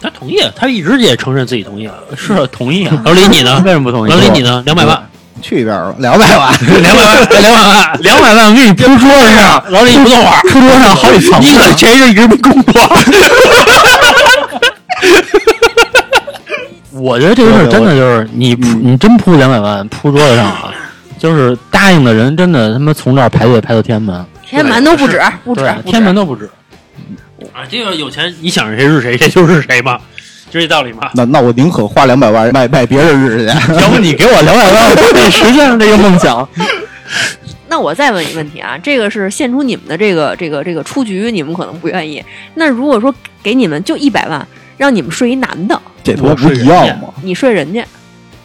他同意，他一直也承认自己同意了。是同意啊。老李你呢？为什么不同意？老李你呢？两百万，去一边儿吧，两百万，两百万，两百万，两百万我给你铺桌子上，老李你不动话，铺桌上好几层。你可前一阵一直没工作。我觉得这个事儿真的就是你，你真铺两百万铺桌子上啊，就是答应的人真的他妈从这儿排队排到天安门，天安门都不止，不止，，天安门都不止。啊，这个有钱，你想着谁是谁，谁就是谁嘛，就这道理嘛。那那我宁可花两百万买买别人日子去。要不你给我两百万，我得实现这个梦想。那我再问一个问题啊，这个是献出你们的这个这个这个出局，你们可能不愿意。那如果说给你们就一百万，让你们睡一男的，这他妈不一样吗？你睡人家，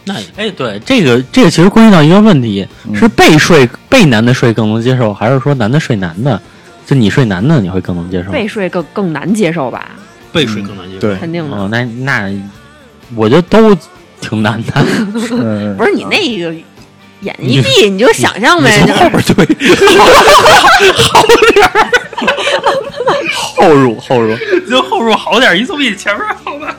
那哎，对，这个这个其实关系到一个问题，嗯是被睡被男的睡更能接受，还是说男的睡男的？就你睡男的，你会更能接受？被睡更更难接受吧？背水更难接受。对，肯定的。哦，那那我觉得都挺难的。嗯。不是你那个眼一闭你就想象呗，就后边对，后入后入，就后入好点，一总比前面好吧？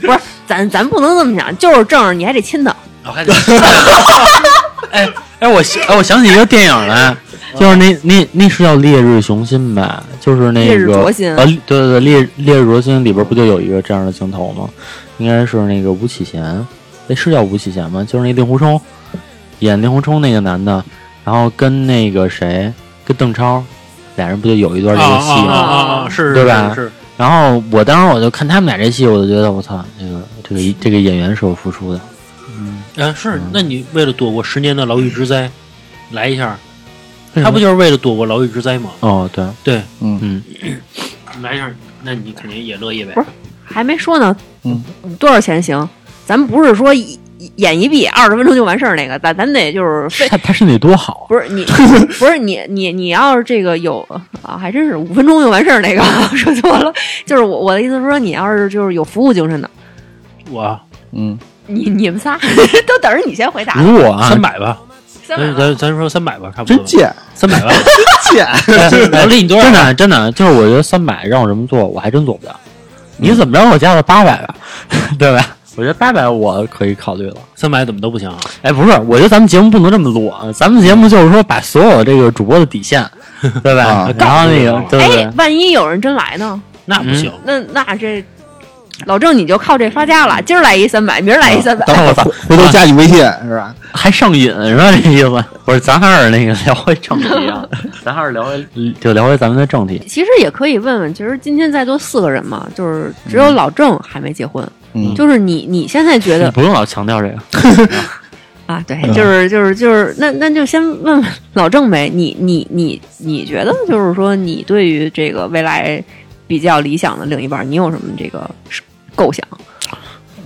不是咱咱不能这么想，就是正着你还得亲他，我还得 哎哎，我想哎我想起一个电影来，就是那那那是叫《烈日雄心》吧？就是那烈日个灼心呃，对对对，烈烈日灼心里边不就有一个这样的镜头吗？应该是那个吴启贤，那是叫吴启贤吗？就是那令狐冲演令狐冲那个男的，然后跟那个谁，跟邓超，俩人不就有一段这个戏吗？啊啊啊！是，对吧是，然后我当时我就看他们俩这戏，我就觉得我操，这个这个这个演员是有付出的。嗯啊是。那你为了躲过十年的牢狱之灾，来一下，他不就是为了躲过牢狱之灾吗？哦，对，对，嗯。嗯，来一下，那你肯定也乐意呗。不。是还没说呢，嗯，多少钱行？咱不是说一眼一闭二十分钟就完事儿那个，咱咱得就是非他他身体多好啊！不是你不是你你你要是这个有啊，还真是五分钟就完事儿那个 说错了，就是我我的意思是说，你要是就是有服务精神的，我嗯，你你们仨 都等着你先回答。如果啊三，百吧，三百咱咱咱说三百吧，差不多。真贱，三。百万，老李 你多少？真的真的就是我觉得三百让我这么做，我还真做不了。你怎么着我加到八百吧，对吧？我觉得八百我可以考虑了。三百怎么都不行啊？哎，不是，我觉得咱们节目不能这么录啊！咱们节目就是说把所有这个主播的底线，对吧？啊然后那个，对对哎对，，万一有人真来呢？那不行，那那这老郑你就靠这发家了，今儿来一三百，明儿来一三百，等会儿回回头加你微信是吧？还上瘾是吧？这意思不是？咱还是那个聊回正题啊，咱还是聊回就聊回咱们的正题。其实也可以问问，其实今天在座四个人嘛，就是只有老郑还没结婚，嗯就是你你现在觉得不用老强调这个，啊，对，就是就是就是，那那就先问问老郑呗，你你你你觉得就是说，你对于这个未来比较理想的另一半，你有什么这个构想？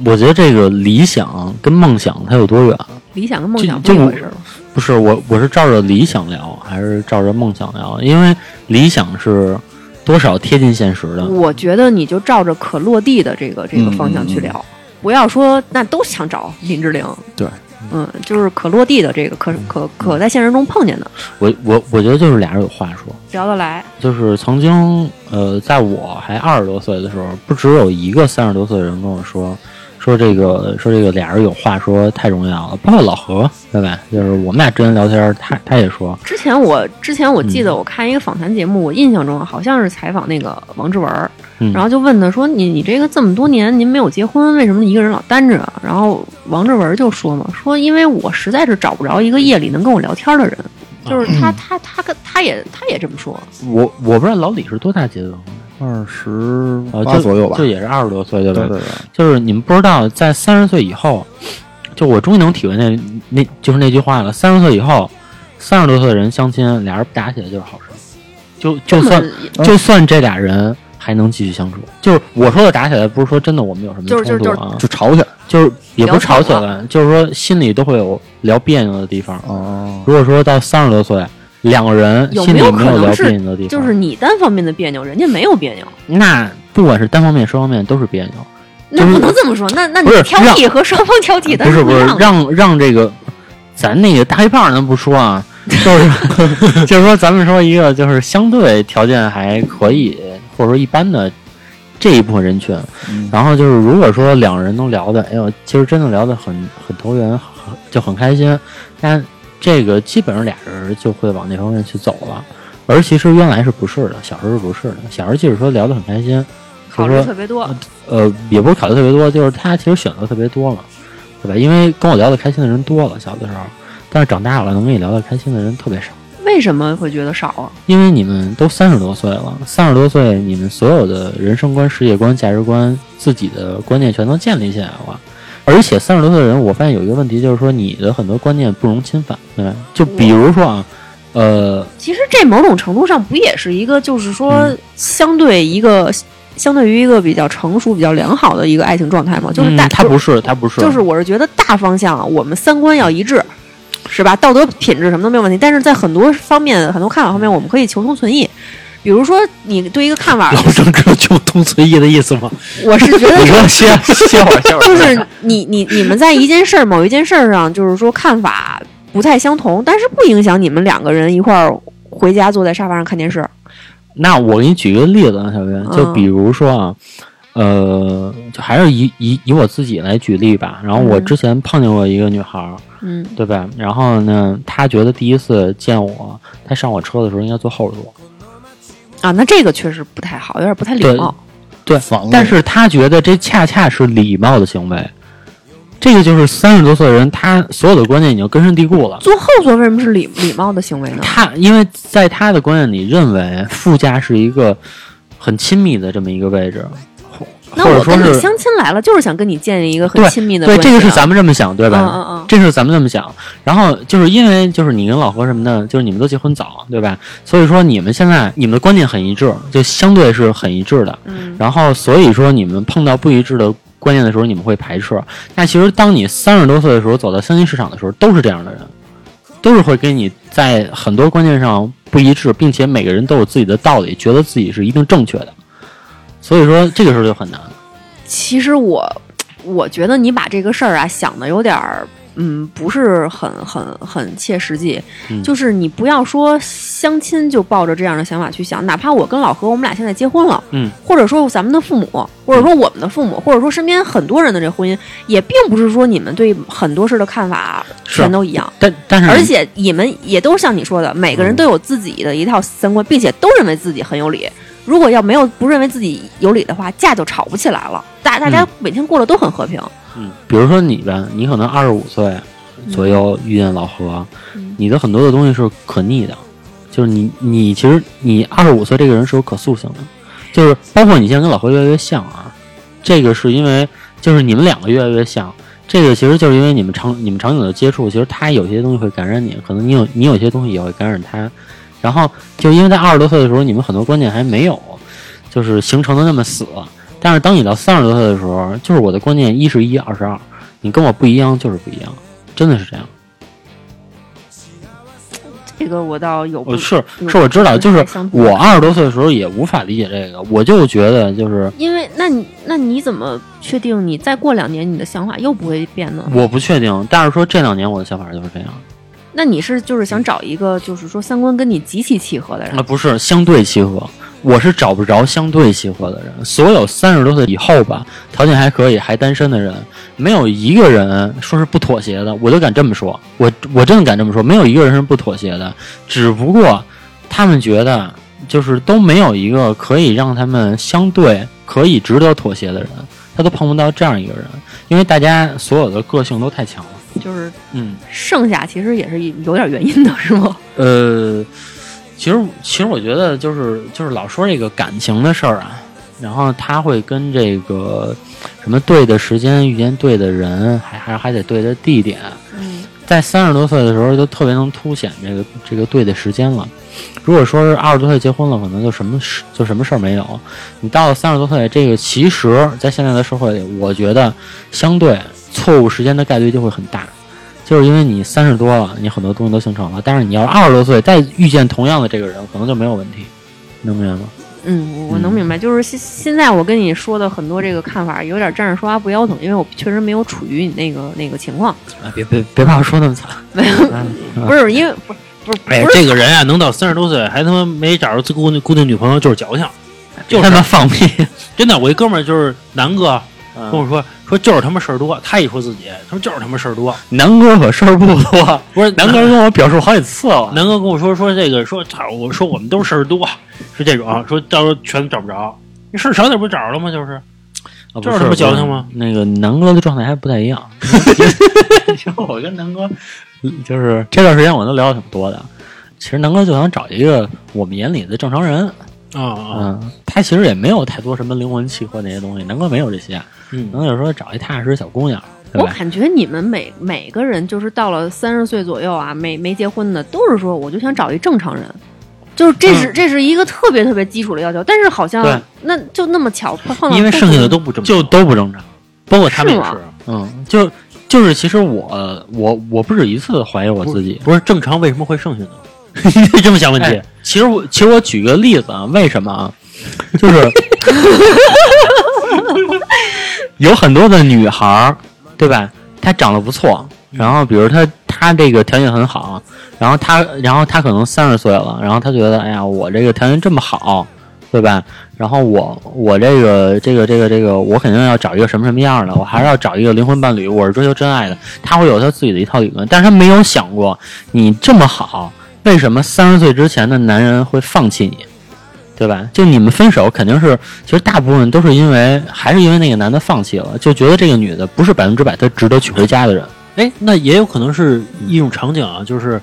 我觉得这个理想跟梦想它有多远？理想跟梦想不一回事？不是我，我是照着理想聊，还是照着梦想聊？因为理想是多少贴近现实的。我觉得你就照着可落地的这个这个方向去聊，不要说那都想找林志玲。对，嗯，就是可落地的这个可可可在现实中碰见的，我我我觉得就是俩人有话说。聊得来。就是曾经，呃，在我还二十多岁的时候，不只有一个三十多岁的人跟我说，说这个说这个俩人有话说太重要了，包括老何，对吧？就是我们俩之前聊天，他他也说，之前我之前我记嗯得我看一个访谈节目，我印象中好像是采访那个王志文儿，嗯然后就问他说：“你你这个这么多年您没有结婚，为什么一个人老单着啊？”然后王志文就说嘛：“说因为我实在是找不着一个夜里能跟我聊天的人。”就是他他他跟他也他也这么说，我我不知道老李是多大结的婚，二十呃，就八左右吧就。也是二十多岁，对吧？对对对，就是你们不知道，在三十岁以后，就我终于能体会那那就是那句话了。三十岁以后，三十多岁的人相亲，俩人不打起来就是好事。就就算就算这俩人还能继续相处，就是我说的打起来，不是说真的我们有什么就是冲突啊，就吵起来。就是也不是吵起来，就是说心里都会有聊别扭的地方。哦，如果说到三十多岁，两个人有没有心里没有聊可能是别扭的地方，就是你单方面的别扭，人家没有别扭，那不管是单方面、双方面都是别扭。那就是不能这么说。那那你挑剔和双方挑剔，的不是不是让让这个，咱那个大黑胖咱不说啊，就是 就是说咱们说一个就是相对条件还可以或者说一般的这一部分人群，嗯然后就是如果说两个人能聊的，哎呦，其实真的聊的很很投缘，很就很开心，但这个基本上俩人就会往那方面去走了。而其实原来是不是的，小时候是不是的，小时候即使说聊得很开心，考虑特别多。呃，也不是考虑特别多，就是他其实选择特别多了，对吧？因为跟我聊得开心的人多了，小的时候，但是长大了能跟你聊得开心的人特别少。为什么会觉得少啊？因为你们都三十多岁了，三十多岁，你们所有的人生观、世界观、价值观、自己的观念全都建立起来了。而且三十多岁的人，我发现有一个问题，就是说你的很多观念不容侵犯，对吧？就比如说啊，呃，其实这某种程度上不也是一个，就是说嗯相对一个、相对于一个比较成熟、比较良好的一个爱情状态吗？就是大，嗯他不是，他不是，就是我是觉得大方向啊我们三观要一致，是吧？道德品质什么都没有问题，但是在很多方面、很多看法方面，我们可以求同存异。比如说，你对一个看法，老郑知道求同存异的意思吗？我是觉得你说歇歇会儿，歇会儿，就是你你你们在一件事儿、某一件事儿上，就是说看法不太相同，但是不影响你们两个人一块儿回家坐在沙发上看电视。那我给你举个例子啊，小袁，就嗯比如说啊，呃，就还是以以以我自己来举例吧。然后我嗯之前碰见过一个女孩儿，嗯，对吧？然后呢，她觉得第一次见我，她上我车的时候应该坐后座，啊，那这个确实不太好，有点不太礼貌。对，房但是她觉得这恰恰是礼貌的行为。这个就是三十多岁的人，他所有的观念已经根深蒂固了。坐后座为什么是礼礼貌的行为呢？他因为在他的观念里，认为副驾是一个很亲密的这么一个位置，或那我跟你相亲来了，就是想跟你建立一个很亲密的对，关系、啊。这个是咱们这么想，对吧？嗯嗯嗯这是咱们这么想。然后就是因为就是你跟老何什么的，就是你们都结婚早，对吧？所以说你们现在你们的观念很一致，就相对是很一致的。嗯，然后所以说你们碰到不一致的观念的时候，你们会排斥。那其实当你三十多岁的时候走到相亲市场的时候，都是这样的人，都是会跟你在很多观念上不一致，并且每个人都有自己的道理，觉得自己是一定正确的。所以说这个时候就很难。其实我我觉得你把这个事儿啊想的有点儿嗯，不是很很很切实际。嗯就是你不要说相亲就抱着这样的想法去想，哪怕我跟老何，我们俩现在结婚了，嗯，或者说咱们的父母，或者说我们的父母，或者说身边很多人的这婚姻，也并不是说你们对很多事的看法全都一样。但但是而且你们也都像你说的，每个人都有自己的一套三观，并且都认为自己很有理。如果要没有不认为自己有理的话，架就吵不起来了。大大家每天过得都很和平。嗯，比如说你吧，你可能二十五岁左右遇见老何，嗯你的很多的东西是可逆的，就是你你其实你二十五岁这个人是有可塑性的，就是包括你现在跟老何越来越像啊，这个是因为就是你们两个越来越像。这个其实就是因为你们长你们长久的接触，其实他有些东西会感染你，可能你有你有些东西也会感染他。然后就因为在二十多岁的时候，你们很多观念还没有就是形成的那么死，但是当你到三十多岁的时候，就是我的观念一是一，二是二，你跟我不一样就是不一样，真的是这样。这个我倒有不是是我知道，就是我二十多岁的时候也无法理解这个，我就觉得就是因为那你那你怎么确定你再过两年你的想法又不会变呢？我不确定，但是说这两年我的想法就是这样，那你是就是想找一个就是说三观跟你极其契合的人啊，不是相对契合，我是找不着相对契合的人。所有三十多岁以后吧，条件还可以还单身的人，没有一个人说是不妥协的，我就敢这么说，我我真的敢这么说，没有一个人是不妥协的，只不过他们觉得就是都没有一个可以让他们相对可以值得妥协的人，他都碰不到这样一个人，因为大家所有的个性都太强了。就是嗯，剩下其实也是有点原因的，是吗？呃，其实其实我觉得就是就是老说这个感情的事儿啊，然后他会跟这个什么对的时间遇见对的人，还还还得对的地点，嗯在三十多岁的时候就特别能凸显这个这个对的时间了。如果说是二十多岁结婚了，可能就什么事就什么事儿没有。你到了三十多岁，这个其实，在现在的社会里，我觉得相对错误时间的概率就会很大，就是因为你三十多了，你很多东西都形成了，但是你要二十多岁再遇见同样的这个人，可能就没有问题，能明白吗？嗯，我我能嗯明白，就是现现在我跟你说的很多这个看法，有点站着说话不腰疼，因为我确实没有处于你那个那个情况，啊，别别别怕我说那么惨，没有，不是因为不是不是哎这个人啊，能到三十多岁还他妈没找着自固定固定女朋友，就是矫情，就 他妈放屁！真的。我一哥们儿就是南哥跟跟我说说就是他妈事儿多，他一说自己，他说就是他妈事儿多。南哥可事儿不多，不是南哥跟我表述好几次了。南哥跟我说说这个说操，我说我们都是事儿多，是这种啊说到时候全找不着，你事儿少点不就找着了吗？就是啊这有什么矫情吗？那个南哥的状态还不太一样。其实我跟南哥，就是这段时间我都聊的挺多的。其实南哥就想找一个我们眼里的正常人，啊啊嗯，他其实也没有太多什么灵魂契合那些东西，南哥没有这些。嗯能有时候找一踏实的小姑娘，对吧？我感觉你们每每个人就是到了三十岁左右啊，没没结婚的，都是说我就想找一正常人，就是这是、这是一个特别特别基础的要求，但是好像对那就那么巧碰到，因为剩下的都不正常，就都不正常。包括他们也是是，嗯，就就是其实我我我不止一次怀疑我自己，不是正常为什么会剩下呢？你 得这么想问题哎。其实我其实我举个例子啊，为什么啊？就是有很多的女孩儿，对吧？她长得不错，然后比如她她这个条件很好，然后她然后她可能三十岁了，然后她觉得哎呀，我这个条件这么好，对吧？然后我我这个这个这个这个，我肯定要找一个什么什么样的，我还是要找一个灵魂伴侣，我是追求真爱的。她会有她自己的一套理论，但是她没有想过，你这么好，为什么三十岁之前的男人会放弃你？对吧？就你们分手肯定是，其实大部分都是因为，还是因为那个男的放弃了，就觉得这个女的不是百分之百他值得娶回家的人。哎，那也有可能是一种场景啊，就是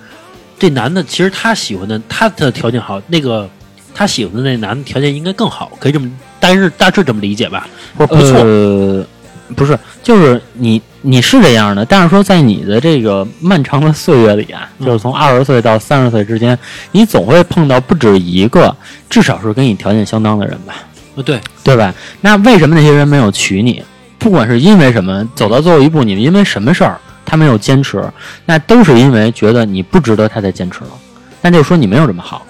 这男的其实他喜欢的他的条件好，那个他喜欢的那男的条件应该更好，可以这么，但是大致这么理解吧，或者不错。呃，不是，就是你你是这样的，但是说在你的这个漫长的岁月里啊，嗯就是从二十岁到三十岁之间，你总会碰到不止一个，至少是跟你条件相当的人吧，啊对，对吧？那为什么那些人没有娶你？不管是因为什么，走到最后一步，你们因为什么事儿他没有坚持，那都是因为觉得你不值得他再坚持了，那就是说你没有这么好。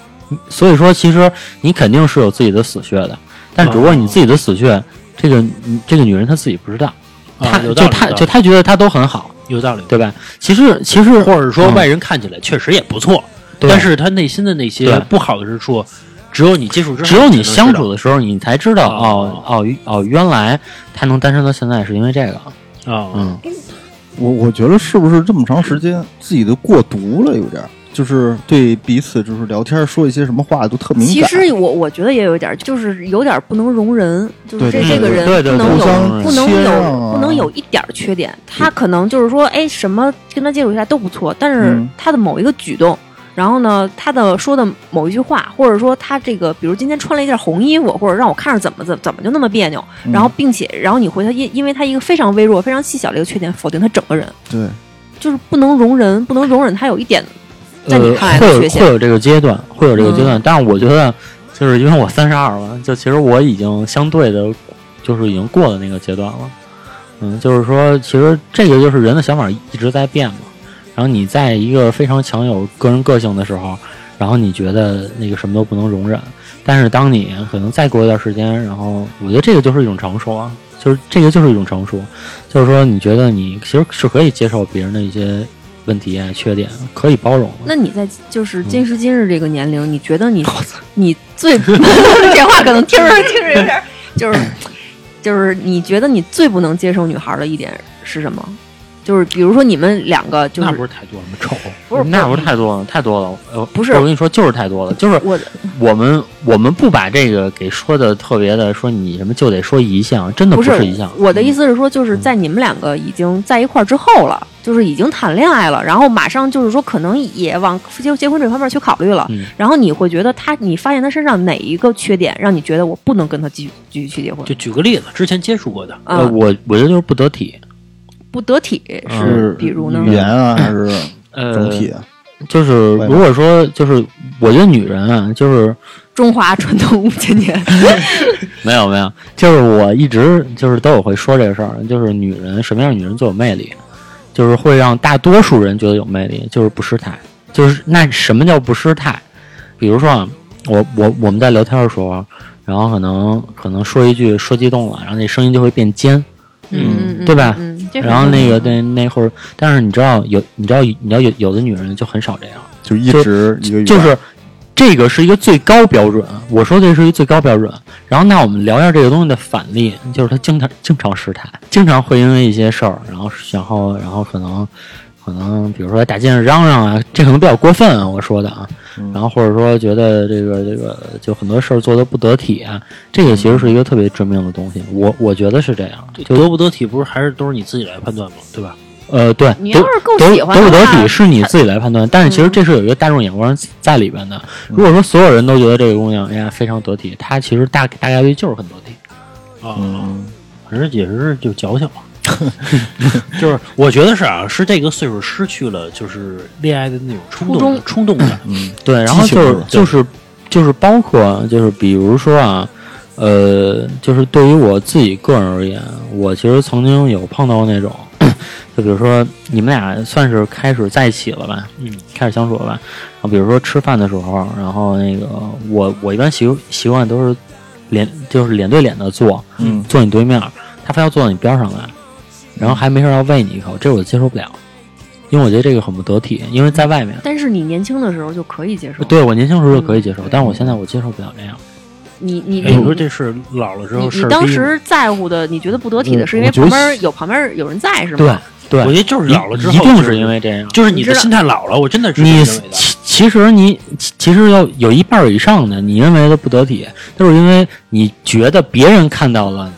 所以说，其实你肯定是有自己的死穴的，但只不过你自己的死穴，这个这个女人她自己不知道，她啊有道就理有道理她就他觉得他都很好，有道理。对吧？其实其实或者说嗯外人看起来确实也不错，对但是他内心的那些不好的之处，只有你接触之后，只有你相处的时候，你才知道哦哦哦哦，原来他能单身到现在是因为这个。啊，嗯，我我觉得是不是这么长时间自己都过毒了，有点儿，就是对彼此就是聊天说一些什么话都特敏感。其实我我觉得也有一点儿，就是有点儿不能容人，就是这这个人不能有不能有啊。不能有一点儿缺点。他可能就是说，哎，什么跟他接触一下来都不错，但是嗯。他的某一个举动，然后呢，他的说的某一句话，或者说他这个，比如今天穿了一件红衣服，或者让我看着怎么怎怎么就那么别扭，嗯。然后并且然后你回他因因为他一个非常微弱、非常细小的一个缺点，否定他整个人，对，就是不能容忍，不能容忍他有一点在你呃，看来会的缺陷。有会有这个阶段，会有这个阶段，嗯但是我觉得，就是因为我三十二了，就其实我已经相对的，就是已经过了那个阶段了。嗯，就是说，其实这个就是人的想法一直在变嘛。然后你在一个非常强有个人个性的时候，然后你觉得那个什么都不能容忍，但是当你可能再过一段时间，然后我觉得这个就是一种成熟啊，就是这个就是一种成熟，就是说你觉得你其实是可以接受别人的一些问题啊、缺点，可以包容。那你在就是今时今日这个年龄，你觉得嗯你 你最 这话可能听着听着有点，就是就是你觉得你最不能接受女孩的一点是什么？就是比如说你们两个就是那不是太多了吗？丑，不是那不是太多了，太多了。呃，不是我跟你说，就是太多了。就是我我们我们不把这个给说的特别的，说你什么就得说一项，真的不是一项。我的意思是说，就是在你们两个已经在一块儿之后了，就是已经谈恋爱了，然后马上就是说可能也往结结婚这方面去考虑了，嗯然后你会觉得他，你发现他身上哪一个缺点让你觉得我不能跟他继续继续去结婚？就举个例子，之前接触过的，我我觉得就是不得体。不得体嗯是比如呢？语言啊，还是 呃，整体啊？就是如果说就是，我觉得女人啊，就是中华传统五千年，没有没有，就是我一直就是都有会说这个事儿，就是女人什么样的女人最有魅力，就是会让大多数人觉得有魅力，就是不失态。就是那什么叫不失态？比如说啊，我我我们在聊天的时候，然后可能可能说一句说激动了，然后那声音就会变尖，嗯，嗯对吧然后那个那那会儿，但是你知道有你知道你知道有有的女人就很少这样，就一直就是这个是一个最高标准。我说这是一个最高标准。然后那我们聊一下这个东西的反例，就是他经常经常失态，经常会因为一些事儿，然后然后然后可能可能比如说打街上嚷嚷啊，这可能比较过分啊，我说的啊。嗯然后或者说觉得这个这个就很多事儿做的不得体啊，这个其实是一个特别致命的东西。我我觉得是这样，就得不得体不是还是都是你自己来判断吗？对吧？呃对，你要是够得喜欢得不得体是你自己来判断，但是其实这是有一个大众眼光在里边的。如果说所有人都觉得这个姑娘哎呀非常得体，她其实大大概率就是很得体。啊，嗯，反正也是就矫情嘛。就是我觉得是啊，是这个岁数失去了就是恋爱的那种冲动冲动感。嗯，对，然后就是就是就是包括就是比如说啊，呃，就是对于我自己个人而言，我其实曾经有碰到过那种，就比如说你们俩算是开始在一起了吧，嗯，开始相处了吧，然后比如说吃饭的时候，然后那个我我一般习习惯都是脸就是脸对脸的坐，嗯坐你对面，他非要坐到你边上来，然后还没事要喂你一口，这我接受不了。因为我觉得这个很不得体，因为在外面，但是你年轻的时候就可以接受。对我年轻时候就可以接受，嗯但是我现在我接受不了这样。你你哎，你你说这是老了之后你你事儿逼吗当时在乎的，你觉得不得体的嗯是因为旁边有旁边有人在是对吗？对，我觉得就是老了之后，一定是因为这样。就是你的心态老了，我真的是你。其其实你其其实要有一半以上的，你认为的不得体，都是因为你觉得别人看到了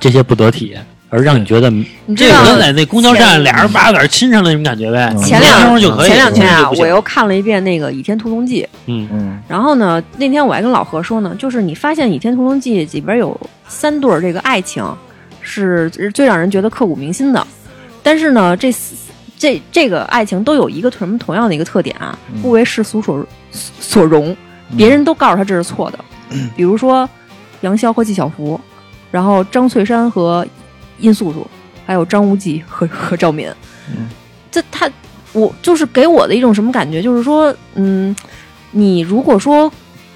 这些不得体，而让你觉得你知道这个跟在那公交站俩人把杆亲上了那种感觉呗。嗯前两就可以，前两天啊，我又看了一遍那个《倚天屠龙记》，嗯嗯。然后呢，那天我还跟老何说呢，就是你发现《倚天屠龙记》里边有三对儿这个爱情是最让人觉得刻骨铭心的，但是呢，这四这这个爱情都有一个什么同样的一个特点啊，嗯不为世俗所所容，别人都告诉他这是错的，比如说杨逍和纪晓芙，然后张翠山和殷素素，还有张无忌和和赵敏，嗯这他我就是给我的一种什么感觉，就是说，嗯，你如果说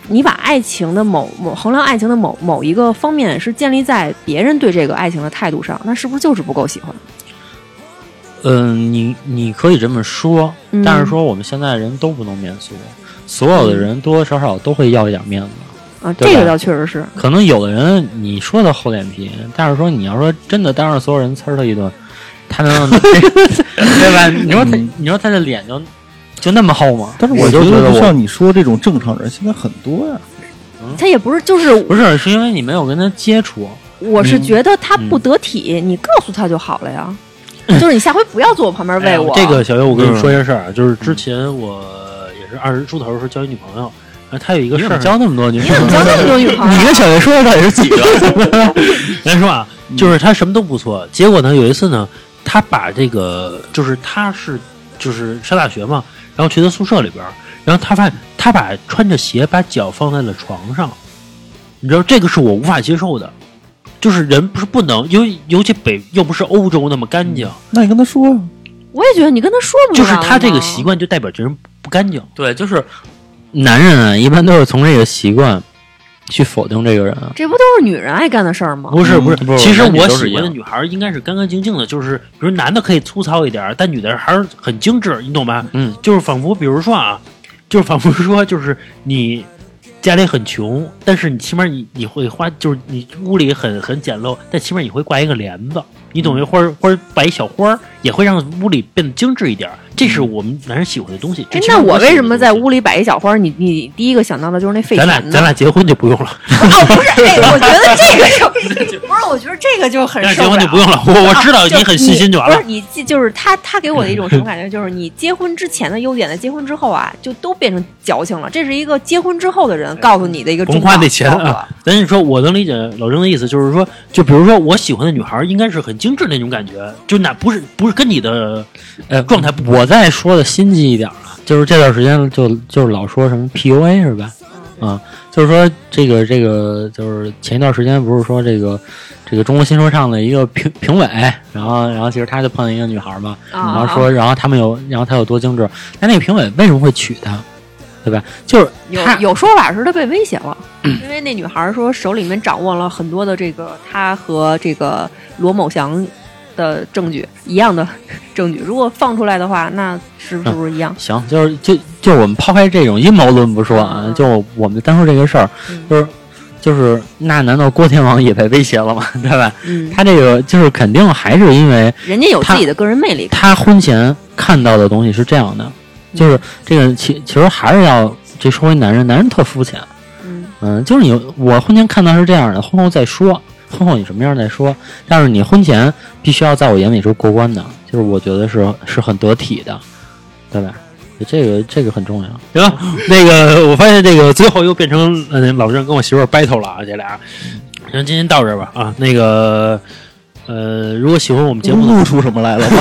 你把爱情的某某衡量爱情的某某一个方面是建立在别人对这个爱情的态度上，那是不是就是不够喜欢？嗯，你你可以这么说，嗯但是说我们现在人都不能免俗，所有的人多多少少都会要一点面子。啊，这个倒确实是，可能有的人你说他厚脸皮，但是说你要说真的当着所有人呲儿他一顿，他能 对吧？你说他，你说他的脸就就那么厚吗？但是我觉得，就觉得像你说这种正常人，现在很多呀。他也不是，就是不是，是因为你没有跟他接触。我是嗯觉得他不得体，你告诉他就好了呀。就是你下回不要坐我旁边喂我。这个小优，我跟你嗯说一件事儿啊，就是之前我也是二十出头的时候交一女朋友，然后她有一个事儿交那么多女你朋友？怎么交那么多女朋友？你跟小月说的到底是几个？咱说啊，就是他什么都不错，结果呢，有一次呢，他把这个就是他是就是上大学嘛，然后去他宿舍里边儿，然后他发现他把穿着鞋把脚放在了床上，你知道这个是我无法接受的，就是人不是不能，尤尤其北又不是欧洲那么干净，那你跟他说呀，我也觉得你跟他说不就是他这个习，惯就代表这人不干净。对，就是男人啊，一般都是从这个习惯去否定这个人。这不都是女人爱干的事儿吗？不是不是，其实我喜欢的女孩儿应该是干干净净的，就是比如男的可以粗糙一点儿，但女的还是很精致，你懂吧？嗯，就是仿佛比如说啊，就是仿佛说就是你家里很穷，但是你起码你你会花，就是你屋里很很简陋，但起码你会挂一个帘子，你懂于？或者或者摆一小花儿，也会让屋里变得精致一点儿。这是我们男人喜欢的东西。这哎那我为什么在屋？里摆一小花？你你第一个想到的就是那费咱俩。咱俩结婚就不用了，哦，不是，哎，我觉得这个就 不是，我觉得这个就很咱俩受了结婚就不用了。我我知道你很细心就完了不是。你记，就是他，他给我的一种什么感觉？就是你结婚之前的优点，在结婚之后啊，就都变成矫情了。这是一个结婚之后的人告诉你的一个甭忠告花那钱！咱是说，我能理解老郑的意思，就是说，就比如说我喜欢的女孩儿，应该是很精致那种感觉，就那不是不是跟你的呃，状态不我再说的心机一点啊，就是这段时间就就是老说什么 PUA 是吧？啊，就是说这个这个就是前一段时间不是说这个这个中国新说唱的一个评评委，然后然后其实他就碰见一个女孩嘛，然啊后说然后他们有然后他有多精致，但那个评委为什么会娶她，对吧？就是有有说法是他被威胁了，因为那女孩说手里面掌握了很多的这个他和这个罗某祥的证据一样的证据，如果放出来的话，那是是不是一样？行，就是就就我们抛开这种阴谋论不说啊，嗯就我们单说这个事儿，嗯就是就是那难道郭天王也被威胁了吗？对吧？嗯，他这个就是肯定还是因为人家有自己的个人魅力。他婚前看到的东西是这样的，就是这个其其实还是要这说回男人，男人特肤浅，嗯嗯，就是你我婚前看到是这样的，婚后再说，婚后你什么样再说，但是你婚前必须要在我眼里是过关的，就是我觉得是是很得体的，对吧？这个这个很重要。行，那个我发现这个最后又变成呃老郑跟我媳妇儿 battle 了啊，这俩。行，今天到这吧啊，那个呃，如果喜欢我们节目的悟出什么来了吗？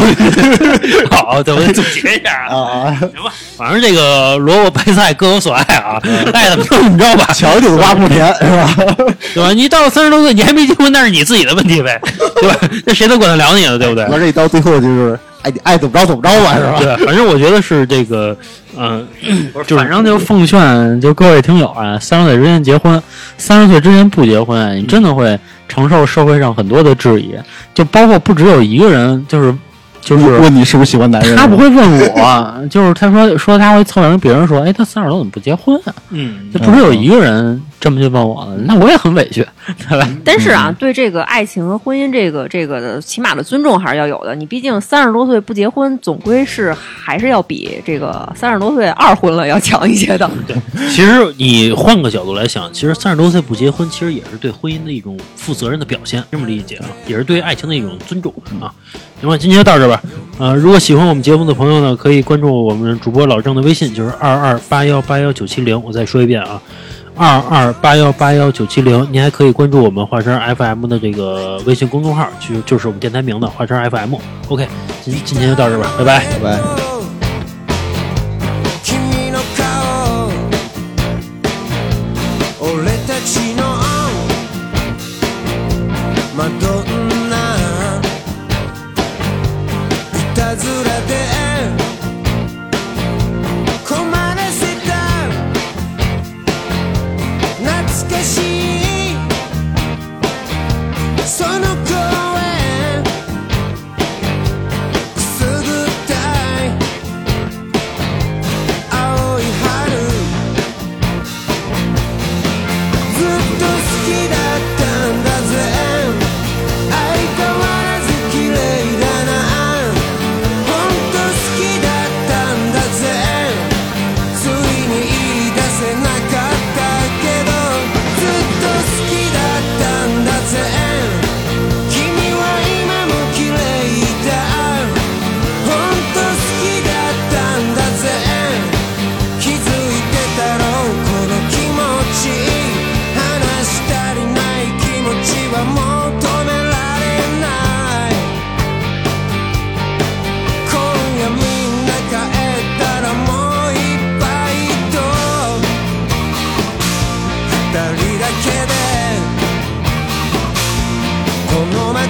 好，对，我得总结一下啊。行吧，反正这个萝卜白菜各有所爱啊，爱怎么着怎么着吧，桥顶挖不甜是吧？对吧？你到了三十多岁，你还没结婚，那是你自己的问题呗，对吧？那谁能管得了你呢？对不对？完这到最后就是爱爱怎么着怎么着吧，是吧？对，反正我觉得是这个，嗯、就是反正就奉劝就各位听友啊，三十岁之前结婚，三十岁之前不结婚，你真的会承受社会上很多的质疑，就包括不只有一个人，就是就是问问你是不是喜欢男人？他不会问我，就是他说说他会凑上跟别人说，哎，他三十多怎么不结婚啊？嗯就不是有一个人这么就问我了，那我也很委屈，对吧？但是啊，对这个爱情和婚姻这个这个的起码的尊重还是要有的。你毕竟三十多岁不结婚，总归是还是要比这个三十多岁二婚了要强一些的。对其实你换个角度来想，其实三十多岁不结婚，其实也是对婚姻的一种负责任的表现，这么理解啊，也是对爱情的一种尊重啊。行吧，今天就到这儿吧。呃，如果喜欢我们节目的朋友呢，可以关注我们主播老郑的微信，就是二二八幺八幺九七零。我再说一遍啊，二二八幺八幺九七零。您还可以关注我们华山 FM 的这个微信公众号，就就是我们电台名的华山 FM。OK，今今天就到这吧，拜拜。拜拜。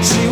that you